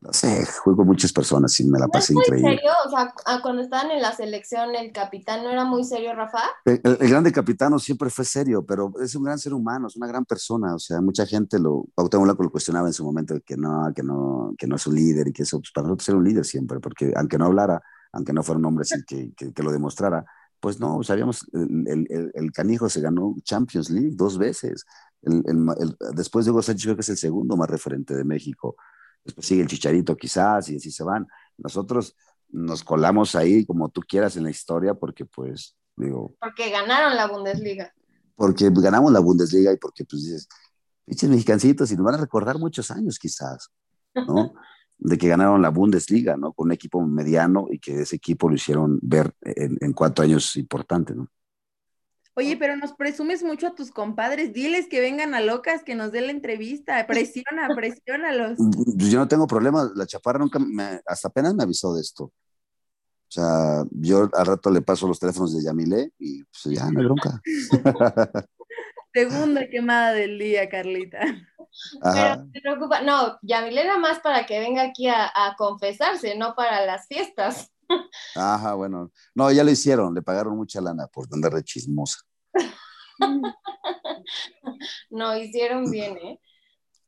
no sé, juego con muchas personas y me la pasé increíble. serio? O sea, cuando estaban en la selección, el capitán no era muy serio, Rafa. El, grande capitán siempre fue serio, pero es un gran ser humano, es una gran persona. O sea, mucha gente lo, Cuauhtémoc lo cuestionaba en su momento que no, que no, que no es un líder y que eso, pues para nosotros era un líder siempre, porque aunque no hablara, aunque no fuera un hombre así que, que, lo demostrara, pues no, sabíamos, el, el, el, canijo se ganó Champions League dos veces. después de Hugo Sánchez creo que es el segundo más referente de México después sigue el chicharito quizás y así se van. Nosotros nos colamos ahí como tú quieras en la historia porque pues digo... Porque ganaron la Bundesliga. porque ganamos la Bundesliga y porque pues dices, pinches mexicancitos, y nos van a recordar muchos años quizás, ¿no? <laughs> de que ganaron la Bundesliga, ¿no? Con un equipo mediano y que ese equipo lo hicieron ver en, cuatro años importante, ¿no? Oye, pero nos presumes mucho a tus compadres, diles que vengan a Locas, que nos den la entrevista, presiona, presiónalos. Pues yo no tengo problema, la chaparra nunca, me, hasta apenas me avisó de esto. O sea, yo al rato le paso los teléfonos de Yamile y pues ya, no hay bronca. <laughs> Segunda quemada del día, Carlita. Pero te preocupa, no, Yamile era más para que venga aquí a, confesarse, no para las fiestas. Ajá, bueno. No, ya lo hicieron, le pagaron mucha lana por andar de chismosa. <laughs> no, hicieron bien, ¿eh?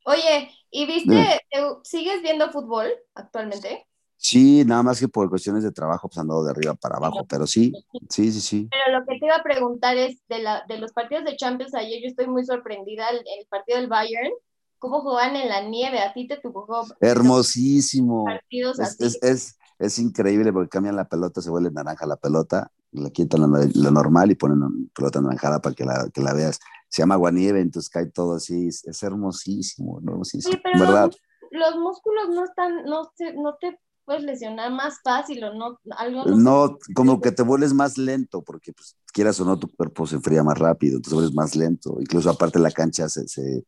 Oye, ¿y viste, sigues viendo fútbol actualmente? Sí, nada más que por cuestiones de trabajo, pues andado de arriba para abajo, pero sí, sí, sí, sí. Pero lo que te iba a preguntar es, de, la, de los partidos de Champions ayer, yo estoy muy sorprendida, el, el partido del Bayern, cómo jugaban en la nieve, a ti te tocó. Hermosísimo. es, Es, es, increíble porque cambian la pelota, se vuelve naranja la pelota, le quitan la, normal y ponen pelota naranjada para que la, que la veas. Se llama aguanieve, entonces cae todo así, es, hermosísimo, hermosísimo. Sí, pero ¿verdad? Los, músculos no están, no, no te puedes lesionar más fácil o no, algo no, como que te vuelves más lento, porque pues, quieras o no, tu cuerpo se enfría más rápido, entonces vuelves más lento, incluso aparte la cancha se, se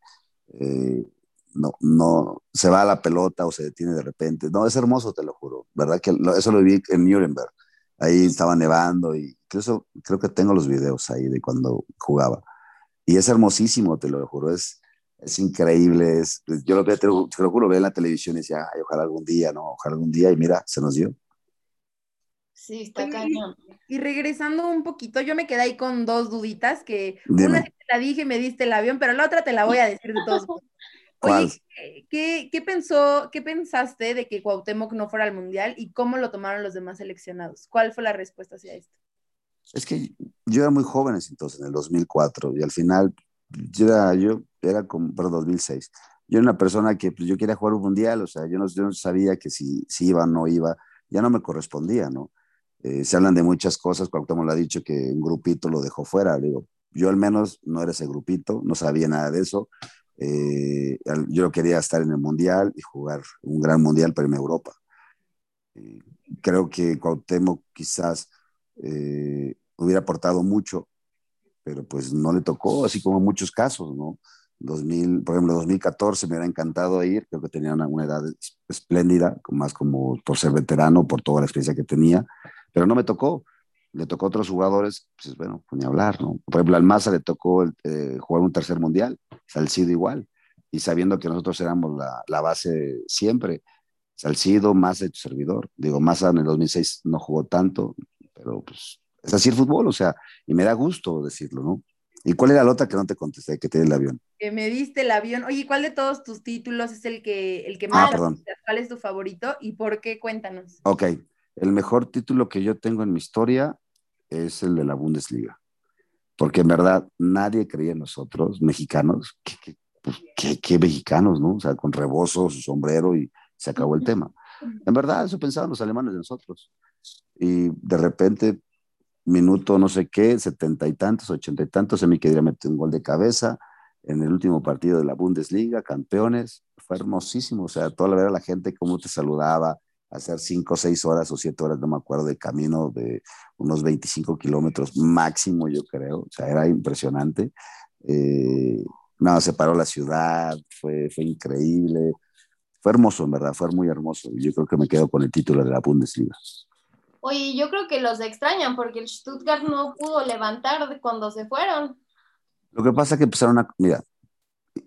eh, no, no, se va a la pelota o se detiene de repente, no, es hermoso, te lo juro, ¿verdad? Que eso lo vi en Nuremberg, ahí estaba nevando y incluso creo que tengo los videos ahí de cuando jugaba, y es hermosísimo, te lo juro, es es increíble. Es, yo lo veo, te lo, juro, veo en la televisión y decía, ay, ojalá algún día, ¿no? Ojalá algún día, y mira, se nos dio. Sí, está cañón. Y regresando un poquito, yo me quedé ahí con dos duditas que una te la dije, me diste el avión, pero la otra te la voy a decir de todos Oye, ¿qué, qué, pensó, ¿qué pensaste de que Cuauhtémoc no fuera al Mundial y cómo lo tomaron los demás seleccionados? ¿Cuál fue la respuesta hacia esto? Es que yo era muy joven entonces, en el 2004, y al final yo era, yo era como, perdón, 2006. Yo era una persona que pues, yo quería jugar un mundial, o sea, yo no, yo no sabía que si, si iba o no iba, ya no me correspondía, ¿no? Eh, se hablan de muchas cosas, Cuauhtémoc lo ha dicho que un grupito lo dejó fuera, digo, yo al menos no era ese grupito, no sabía nada de eso, eh, yo quería estar en el mundial y jugar un gran mundial irme a Europa. Eh, creo que Cuauhtémoc quizás hubiera aportado mucho pero pues no le tocó, así como en muchos casos, ¿no? 2000, por ejemplo, 2014 me hubiera encantado ir, creo que tenía una, edad espléndida, más como por ser veterano, por toda la experiencia que tenía, pero no me tocó. Le tocó a otros jugadores, pues bueno, pues ni hablar, ¿no? Por ejemplo, al Maza le tocó eh, jugar un tercer mundial, Salcido igual, y sabiendo que nosotros éramos la, la base siempre, Salcido, Maza y tu servidor. Digo, Maza en el 2006 no jugó tanto, pero pues es así el fútbol, o sea, y me da gusto decirlo, ¿no? ¿Y cuál era la otra que no te contesté, que te di el avión? Que me diste el avión. Oye, ¿cuál de todos tus títulos es el que, el que ah, más? perdón. ¿Cuál es tu favorito y por qué? Cuéntanos. Ok, el mejor título que yo tengo en mi historia es el de la Bundesliga. Porque en verdad nadie creía en nosotros, mexicanos, que, pues, que, mexicanos, ¿no? O sea, con rebozo, su sombrero y se acabó el tema. En verdad, eso pensaban los alemanes de nosotros. Y de repente minuto no sé qué, setenta y tantos, ochenta y tantos, se me quería meter un gol de cabeza en el último partido de la Bundesliga, campeones, fue hermosísimo, o sea, toda la verdad la gente cómo te saludaba, hacer cinco, seis horas o siete horas, no me acuerdo, de camino de unos 25 kilómetros máximo, yo creo, o sea, era impresionante. Eh, no, se paró la ciudad, fue, fue increíble, fue hermoso, en verdad, fue muy hermoso. Yo creo que me quedo con el título de la Bundesliga. Oye, yo creo que los extrañan porque el Stuttgart no pudo levantar cuando se fueron. Lo que pasa es que empezaron a, mira,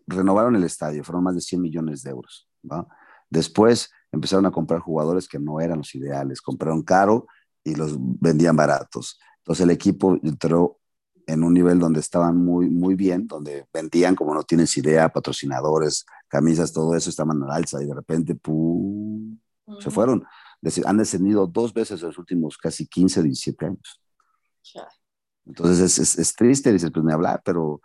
renovaron el estadio, fueron más de 100 millones de euros. ¿va? Después empezaron a comprar jugadores que no eran los ideales, compraron caro y los vendían baratos. Entonces el equipo entró en un nivel donde estaban muy, muy bien, donde vendían, como no tienes idea, patrocinadores, camisas, todo eso, estaban al alza y de repente, ¡pum! se fueron han descendido dos veces en los últimos casi 15, 17 años. Entonces es, es, triste, dices, pues me hablar, pero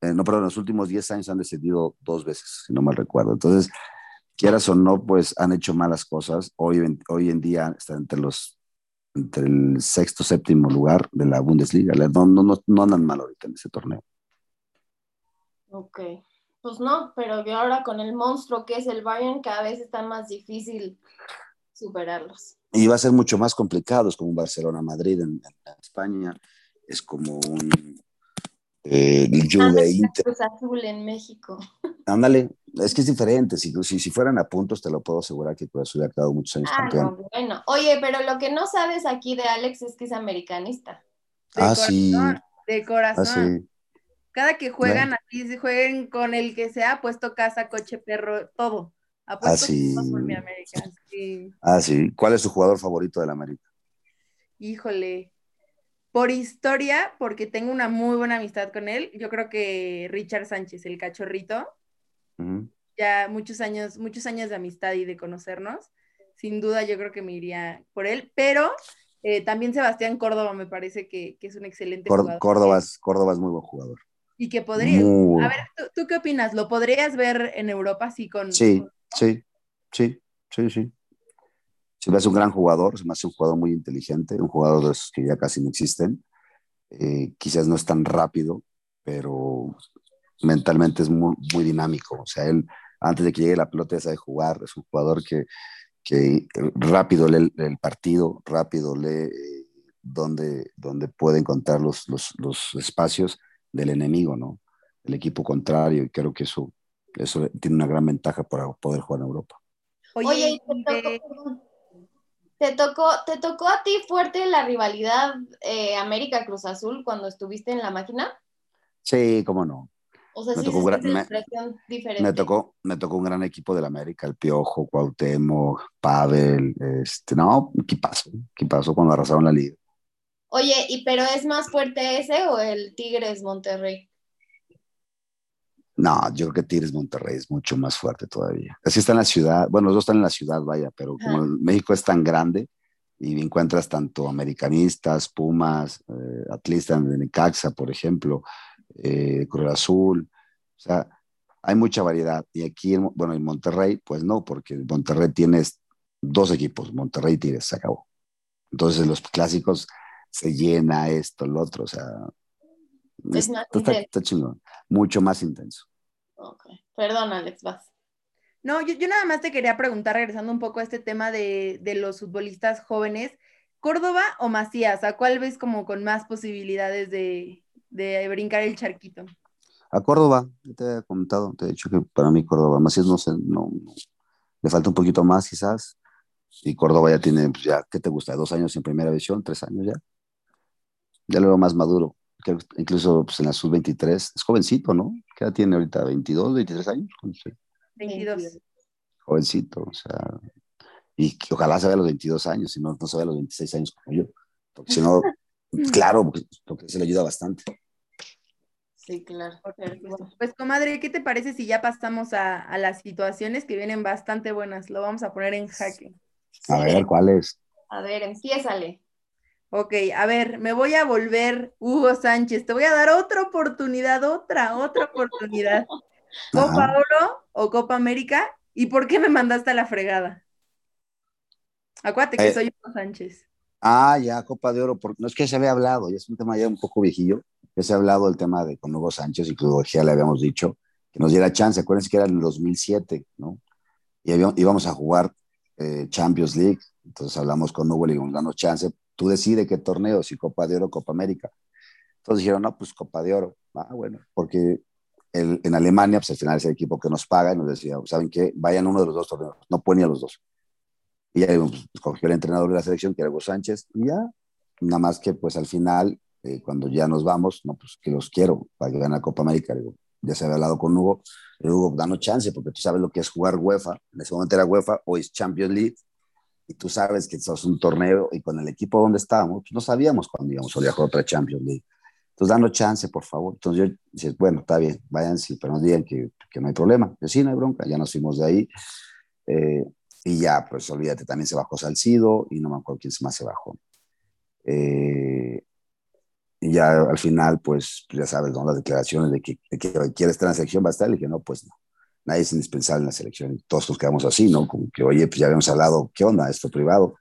eh, no, perdón, en los últimos 10 años han descendido dos veces, si no mal recuerdo. Entonces, quieras o no, pues han hecho malas cosas. Hoy, hoy en día están entre los entre el sexto, séptimo lugar de la Bundesliga. No, no, no, no andan mal ahorita en ese torneo. Ok, pues no, pero que ahora con el monstruo que es el Bayern, cada vez está más difícil superarlos. Y va a ser mucho más complicado, es como un Barcelona-Madrid en, España, es como un eh, Juve Inter. Cruz Azul en México. <laughs> Ándale, es que es diferente, si, si, si, fueran a puntos te lo puedo asegurar que Cruz Azul ha quedado muchos años ah, campeón. bueno, oye, pero lo que no sabes aquí de Alex es que es americanista. ah, sí. De corazón. Ah, cada que juegan así, jueguen con el que sea, puesto casa, coche, perro, todo. Apuesto ah, por mi América. Sí. Ah, sí. ¿Cuál es su jugador favorito del América? Híjole. Por historia, porque tengo una muy buena amistad con él, yo creo que Richard Sánchez, el cachorrito. Ya muchos años, muchos años de amistad y de conocernos. Sin duda, yo creo que me iría por él, pero eh, también Sebastián Córdoba me parece que, es un excelente jugador. Córdoba Córdoba es muy buen jugador. Y que podrías. A ver, ¿tú, qué opinas? ¿Lo podrías ver en Europa así con.? Sí, sí, sí, sí, sí. Se me hace un gran jugador, se me hace un jugador muy inteligente, un jugador de esos que ya casi no existen. Eh, quizás no es tan rápido, pero mentalmente es muy, muy, dinámico. O sea, él, antes de que llegue la pelota, ya sabe jugar. Es un jugador que, que rápido lee el, partido, rápido lee eh, dónde, dónde puede encontrar los, los, los espacios del enemigo, ¿no? El equipo contrario, y creo que eso, eso tiene una gran ventaja para poder jugar en Europa. Oye, te, tocó, te, tocó, a ti fuerte la rivalidad eh, América Cruz Azul cuando estuviste en la máquina? Sí, cómo no. O sea, me, tocó, me, diferente. me tocó, me tocó un gran equipo del América, el Piojo, Cuauhtémoc, Pavel, este, no, ¿qué pasó? ¿Qué pasó cuando arrasaron la liga? Oye, ¿y pero es más fuerte ese o el Tigres Monterrey? No, yo creo que Tigres Monterrey es mucho más fuerte todavía. Así está en la ciudad, bueno, los dos están en la ciudad, vaya, pero como México es tan grande y encuentras tanto americanistas, Pumas, eh, atlistas de Necaxa, por ejemplo, eh, Cruz Azul, o sea, hay mucha variedad. Y aquí, bueno, en Monterrey, pues no, porque Monterrey tienes dos equipos, Monterrey y Tigres, se acabó. Entonces los clásicos se llena esto, lo otro, o sea, es está, chingón, mucho más intenso. Ok, perdón Alex, vas. No, yo, nada más te quería preguntar, regresando un poco a este tema de, los futbolistas jóvenes, ¿Córdoba o Macías? ¿A cuál ves como con más posibilidades de, brincar el charquito? A Córdoba, te he comentado, te he dicho que para mí Córdoba, Macías no sé, no, le falta un poquito más quizás, y Córdoba ya tiene, pues ya, ¿qué te gusta? ¿Dos años en primera división? ¿Tres años ya? Ya lo veo más maduro. Incluso pues, en la sub-23 es jovencito, ¿no? ¿Qué edad tiene ahorita? ¿22, 23 años? 22. Jovencito, o sea. Y que ojalá se vea a los 22 años, si no, no se vea a los 26 años como yo. Porque si no, <laughs> claro, porque, se le ayuda bastante. Sí, claro. Pues, comadre, ¿qué te parece si ya pasamos a, a, las situaciones que vienen bastante buenas? Lo vamos a poner en jaque. A ver, ¿cuál es? A ver, empiézale. Ok, a ver, me voy a volver Hugo Sánchez. Te voy a dar otra oportunidad, otra, otra oportunidad. <laughs> ¿Copa Oro o Copa América? ¿Y por qué me mandaste a la fregada? Acuérdate que eh, soy Hugo Sánchez. Ah, ya, Copa de Oro, porque no es que se había hablado, y es un tema ya un poco viejillo, que se ha hablado del tema de con Hugo Sánchez, y que ya le habíamos dicho que nos diera chance. Acuérdense que era en el 2007, ¿no? Y íbamos a jugar eh, Champions League, entonces hablamos con Hugo y le danos chance, tú decides qué torneo, si Copa de Oro o Copa América. Entonces dijeron, no, pues Copa de Oro. Ah, bueno, porque el, en Alemania, pues al final es el equipo que nos paga y nos decía, ¿saben qué? Vayan uno de los dos torneos, no pueden a los dos. Y ya pues, el entrenador de la selección, que era Hugo Sánchez, y ya, nada más que pues al final, eh, cuando ya nos vamos, no, pues que los quiero para que la Copa América. Digo, ya se había hablado con Hugo, le Hugo, danos chance, porque tú sabes lo que es jugar UEFA, en ese momento era UEFA, hoy es Champions League, y tú sabes que eso es un torneo y con el equipo donde estábamos, pues no sabíamos cuándo íbamos a jugar otra Champions League. Entonces, danos chance, por favor. Entonces yo dije, bueno, está bien, vayan, sí, pero nos digan que, que no hay problema. Yo, sí, no hay bronca, ya nos fuimos de ahí. Eh, y ya, pues olvídate, también se bajó Salcido y no me acuerdo quién más se bajó. Eh, y ya al final, pues, ya sabes, ¿no? las declaraciones de que, de que selección va a estar. Le dije, no, pues no nadie es indispensable en la selección. Todos nos quedamos así, ¿no? Como que, oye, pues ya habíamos hablado, ¿qué onda? Esto privado.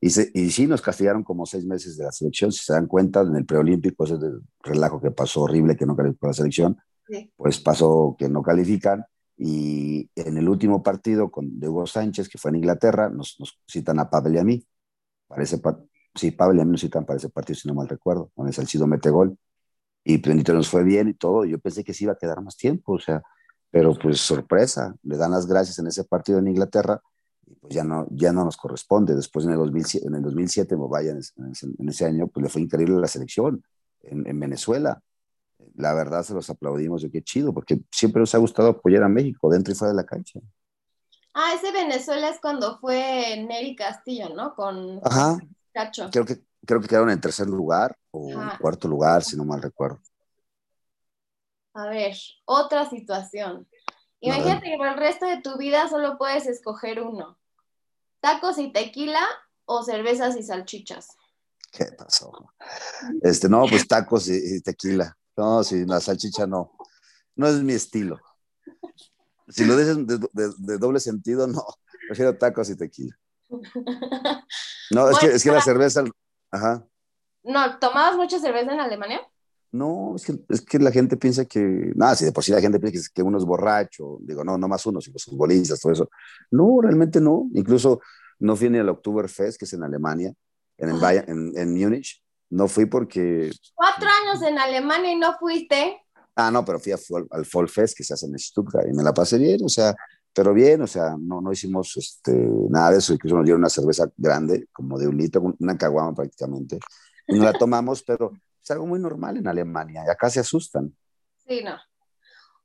Y, y sí, nos castigaron como seis meses de la selección. Si se dan cuenta, en el preolímpico, ese relajo que pasó horrible, que no calificó la selección, pues pasó que no califican. Y en el último partido con Hugo Sánchez, que fue en Inglaterra, nos, nos citan a Pavel y a mí. Parece, sí, Pavel y a mí nos citan para ese partido, si no mal recuerdo, con el Salcido mete gol. Y Benito nos fue bien y todo. Yo pensé que sí iba a quedar más tiempo, o sea, pero pues sorpresa, le dan las gracias en ese partido en Inglaterra pues ya no, ya no nos corresponde. Después en el 2007, en el 2007 vaya, en, en, ese año, pues le fue increíble la selección en, en, Venezuela. La verdad se los aplaudimos de qué chido, porque siempre nos ha gustado apoyar a México dentro y fuera de la cancha. Ah, ese Venezuela es cuando fue Neri Castillo, ¿no? Con Ajá. Cacho. Creo que, creo que quedaron en tercer lugar o en cuarto lugar, si no mal recuerdo. A ver, otra situación. Imagínate que por el resto de tu vida solo puedes escoger uno. ¿Tacos y tequila o cervezas y salchichas? ¿Qué pasó? Este, no, pues tacos y, tequila. No, si la salchicha no. No es mi estilo. Si lo dices de, doble sentido, no. Prefiero tacos y tequila. <laughs> No, es, que, es que la cerveza. Ajá. ¿No? ¿Tomabas mucha cerveza en Alemania? No, es que, es que la gente piensa que, nada, si de por sí la gente piensa que, uno es borracho, digo, no, no más uno, sino los futbolistas, todo eso. No, realmente no. Incluso no fui ni al Oktoberfest, que es en Alemania, en, en, en, Múnich. No fui porque... Cuatro años en Alemania y no fuiste. Ah, no, pero fui al Fall Fest que se hace en Stuttgart y me la pasé bien, o sea, pero bien, o sea, no, no hicimos este, nada de eso, incluso nos dieron una cerveza grande, como de un litro, una caguama prácticamente, y nos la tomamos, pero es algo muy normal en Alemania y acá se asustan. Sí, no.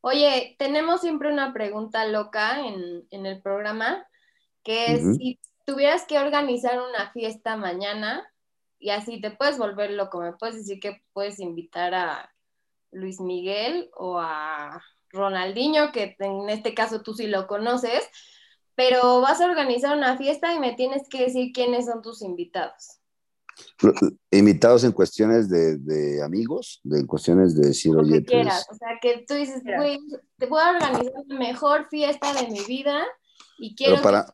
Oye, tenemos siempre una pregunta loca en, en el programa, que es si tuvieras que organizar una fiesta mañana y así te puedes volver loco, me puedes decir que puedes invitar a Luis Miguel o a Ronaldinho, que en este caso tú sí lo conoces, pero vas a organizar una fiesta y me tienes que decir quiénes son tus invitados. Invitados en cuestiones de, amigos, de, en cuestiones de decir, oye, que quieras, o sea, que tú dices, güey, te voy a organizar la mejor fiesta de mi vida y quiero para...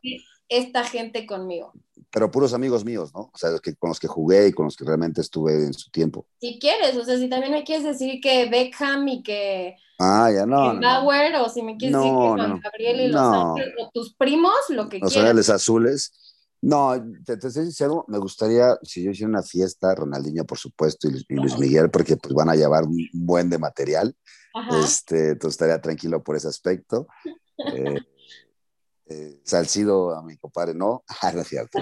esta gente conmigo. Pero puros amigos míos, ¿no? O sea, que, con los que jugué y con los que realmente estuve en su tiempo. Si quieres, o sea, si también me quieres decir que Beckham y que... Ah, ya no. Bauer, o si me quieres decir que Juan Gabriel y los Ángeles, o tus primos, lo que los quieras. Los Azules no, te, te soy sincero, me gustaría, si yo hiciera una fiesta, Ronaldinho, por supuesto, y, Luis Miguel, porque pues van a llevar un buen de material. Este, entonces estaría tranquilo por ese aspecto. Eh, eh, Salcido, a mi compadre, no. <laughs> Ah, no es cierto.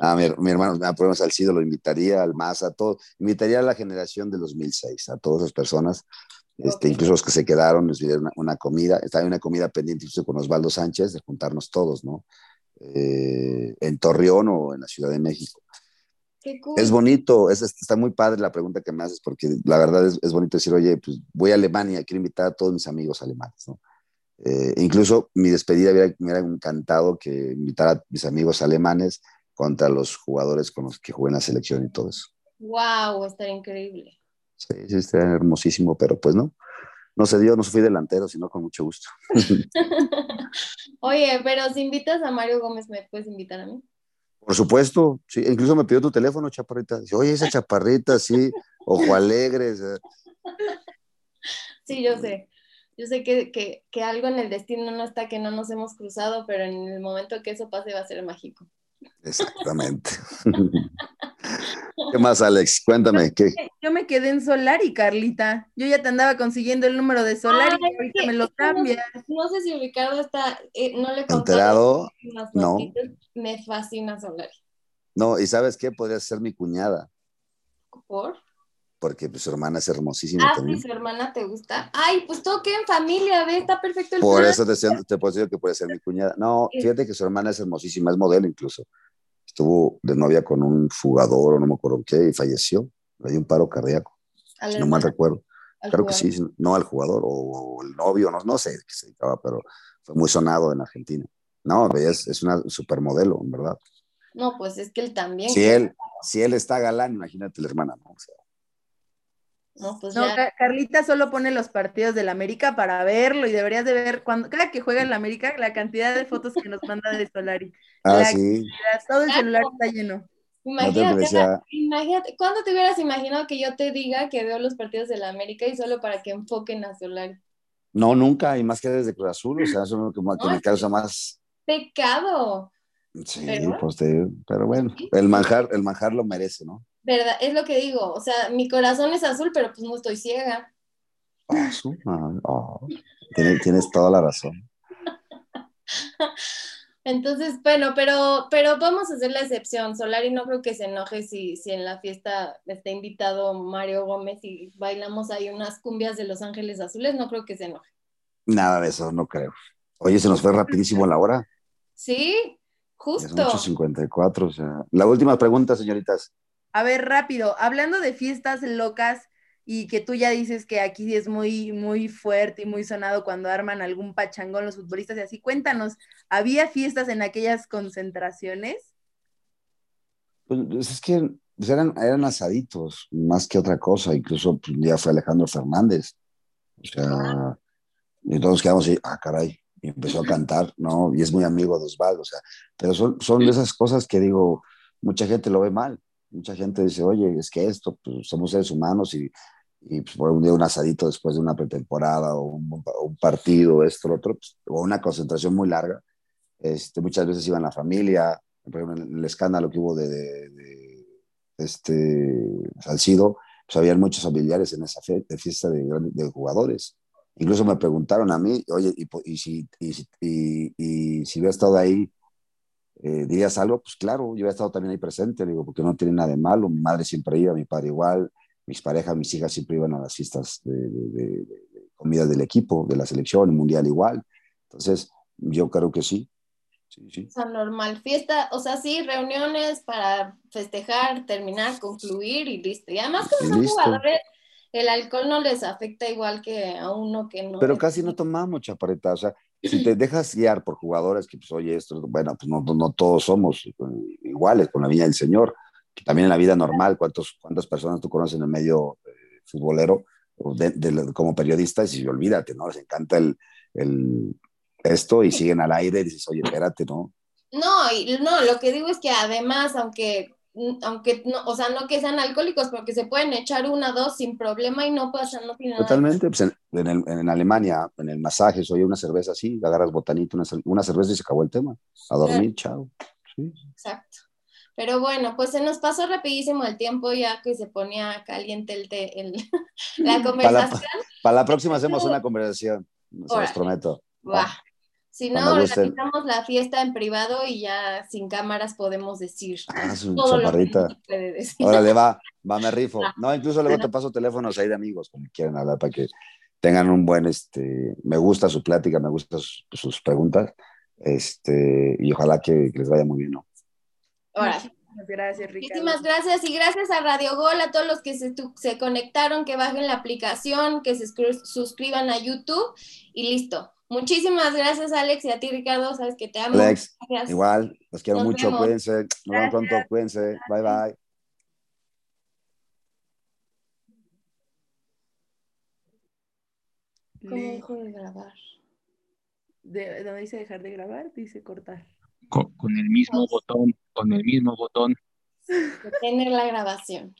a mi, mi, hermano, me ah, Salcido, lo invitaría al más, a todo. Invitaría a la generación de 2006, a todas esas personas. Este, Incluso los que se quedaron, les una, una comida. Estaba una comida pendiente con Osvaldo Sánchez de juntarnos todos, ¿no? Eh, en Torreón o en la Ciudad de México. Es bonito, es, está muy padre la pregunta que me haces, porque la verdad es, es, bonito decir, oye, pues voy a Alemania, quiero invitar a todos mis amigos alemanes, ¿no? Eh, incluso mi despedida me hubiera encantado que invitara a mis amigos alemanes contra los jugadores con los que jugué en la selección y todo eso. ¡Wow! Estaría increíble. Sí, sí, estaría hermosísimo, pero pues no, no se dio, no fui delantero, sino con mucho gusto. <laughs> Oye, pero si invitas a Mario Gómez, ¿me puedes invitar a mí? Por supuesto, sí, incluso me pidió tu teléfono, chaparrita. Dice, oye, esa chaparrita, sí, ojo alegre. <laughs> Sí, yo sé. Yo sé que, que, que, algo en el destino no está, que no nos hemos cruzado, pero en el momento que eso pase va a ser mágico. Exactamente. <laughs> ¿Qué más, Alex? Cuéntame. ¿qué? Yo me quedé en Solari, Carlita. Yo ya te andaba consiguiendo el número de Solari y ahorita me lo cambias. No, sé si Ricardo está, eh, no le ¿Enterado? No. Me fascina Solari. No, y ¿sabes qué? Podría ser mi cuñada. ¿Por? porque pues, su hermana es hermosísima ah, también. su hermana te gusta. Ay, pues todo queda en familia, ve, está perfecto el Por eso te, te puedo decir que puede ser mi cuñada. No, fíjate que su hermana es hermosísima, es modelo incluso. Estuvo de novia con un fugador o no me acuerdo qué y falleció. Le dio un paro cardíaco, si no mal recuerdo. Claro que sí, no al jugador o, el novio, no, no sé qué se dedicaba, pero fue muy sonado en Argentina. No, es, es una supermodelo, en verdad. No, pues es que él también. Si él, si él está galán, imagínate la hermana, ¿no? O sea, No, pues no Carlita solo pone los partidos del América para verlo y deberías de ver cuando cada que juega en la América la cantidad de fotos que nos manda de Solari. Ah, sí. todo el celular está lleno. Imagínate, imagínate, ¿cuándo te hubieras imaginado que yo te diga que veo los partidos de la América y solo para que enfoquen a Solari? No, nunca, y más que desde Cruz Azul, o sea, eso es lo que, me causa más. Pecado. Sí, pero, pues pero bueno, el manjar, el manjar lo merece, ¿no? Verdad, es lo que digo, o sea, mi corazón es azul, pero pues no estoy ciega. Azul, ah, tienes, tienes toda la razón. <laughs> Entonces, bueno, pero, pero vamos a hacer la excepción. Solari no creo que se enoje si, si en la fiesta está invitado Mario Gómez y bailamos ahí unas cumbias de Los Ángeles Azules, no creo que se enoje. Nada de eso, no creo. Oye, se nos fue rapidísimo la hora. Sí, justo. Es 8.54, o sea. La última pregunta, señoritas. A ver, rápido, hablando de fiestas locas, y que tú ya dices que aquí es muy, muy fuerte y muy sonado cuando arman algún pachangón los futbolistas y así. Cuéntanos, ¿había fiestas en aquellas concentraciones? Pues es que pues, eran, eran asaditos, más que otra cosa. Incluso pues, un día fue Alejandro Fernández. O sea, y todos quedamos ahí, ah, caray, y empezó a cantar, ¿no? Y es muy amigo de Osvaldo, o sea, pero son, son de esas cosas que digo, mucha gente lo ve mal mucha gente dice, oye, es que esto, pues somos seres humanos y, y pues, por un día un asadito después de una pretemporada o un, partido, esto, lo otro, pues, o una concentración muy larga. Este, muchas veces iban la familia, por ejemplo, el escándalo que hubo de, este Salcido, pues habían muchos familiares en esa fiesta de, de, jugadores. Incluso me preguntaron a mí, oye, y, y si, y, y si hubiera estado ahí eh, dirías algo, pues claro, yo he estado también ahí presente, digo, porque no tiene nada de malo, mi madre siempre iba, mi padre igual, mis parejas, mis hijas siempre iban a las fiestas de, comida del equipo, de la selección, el mundial igual. Entonces, yo creo que sí. Sí, sí. O sea, normal, fiesta, o sea, sí, reuniones para festejar, terminar, concluir y listo. Y además, como son jugadores, el alcohol no les afecta igual que a uno que no. Pero casi no tomamos, chapareta. O sea, si te dejas guiar por jugadores que, pues, oye, esto, bueno, pues no, no todos somos iguales con la viña del Señor. También en la vida normal, ¿cuántos, ¿cuántas personas tú conoces en el medio eh, futbolero como periodistas? Y olvídate, ¿no? Les encanta el, el, esto y siguen al aire y dices, oye, espérate, ¿no? No, y, no, lo que digo es que además, aunque aunque no, o sea, no que sean alcohólicos, porque se pueden echar una, dos sin problema y no pasa, no tiene Totalmente, pues en, en, Alemania, en el masaje, oye una cerveza así, agarras botanito, una, una, cerveza y se acabó el tema. A dormir, chao. Exacto. Pero bueno, pues se nos pasó rapidísimo el tiempo ya que se ponía caliente el, el <laughs> la conversación. Para la, próxima hacemos una conversación, se los prometo. Si no, organizamos la fiesta en privado y ya sin cámaras podemos decir. Ah, su chaparrita. Órale, va, va, me rifo. Ah, no, incluso luego te paso teléfonos ahí de amigos, como quieran hablar, para que tengan un buen, este, me gusta su plática, me gustan sus, preguntas, este, y ojalá que, les vaya muy bien, ¿no? Ahora. Gracias, Ricardo. Muchísimas gracias y gracias a Radio Gol, a todos los que se, se conectaron, que bajen la aplicación, que se suscriban a YouTube y listo. Muchísimas gracias, Alex, y a ti, Ricardo. Sabes que te amo. Alex, igual, los quiero mucho. Cuídense. Nos vemos pronto. Cuídense. Bye, bye. ¿Cómo dejo de grabar? De, ¿Dónde dice dejar de grabar? Dice cortar. Con, con el mismo botón, con el mismo botón. <laughs> Detener la grabación.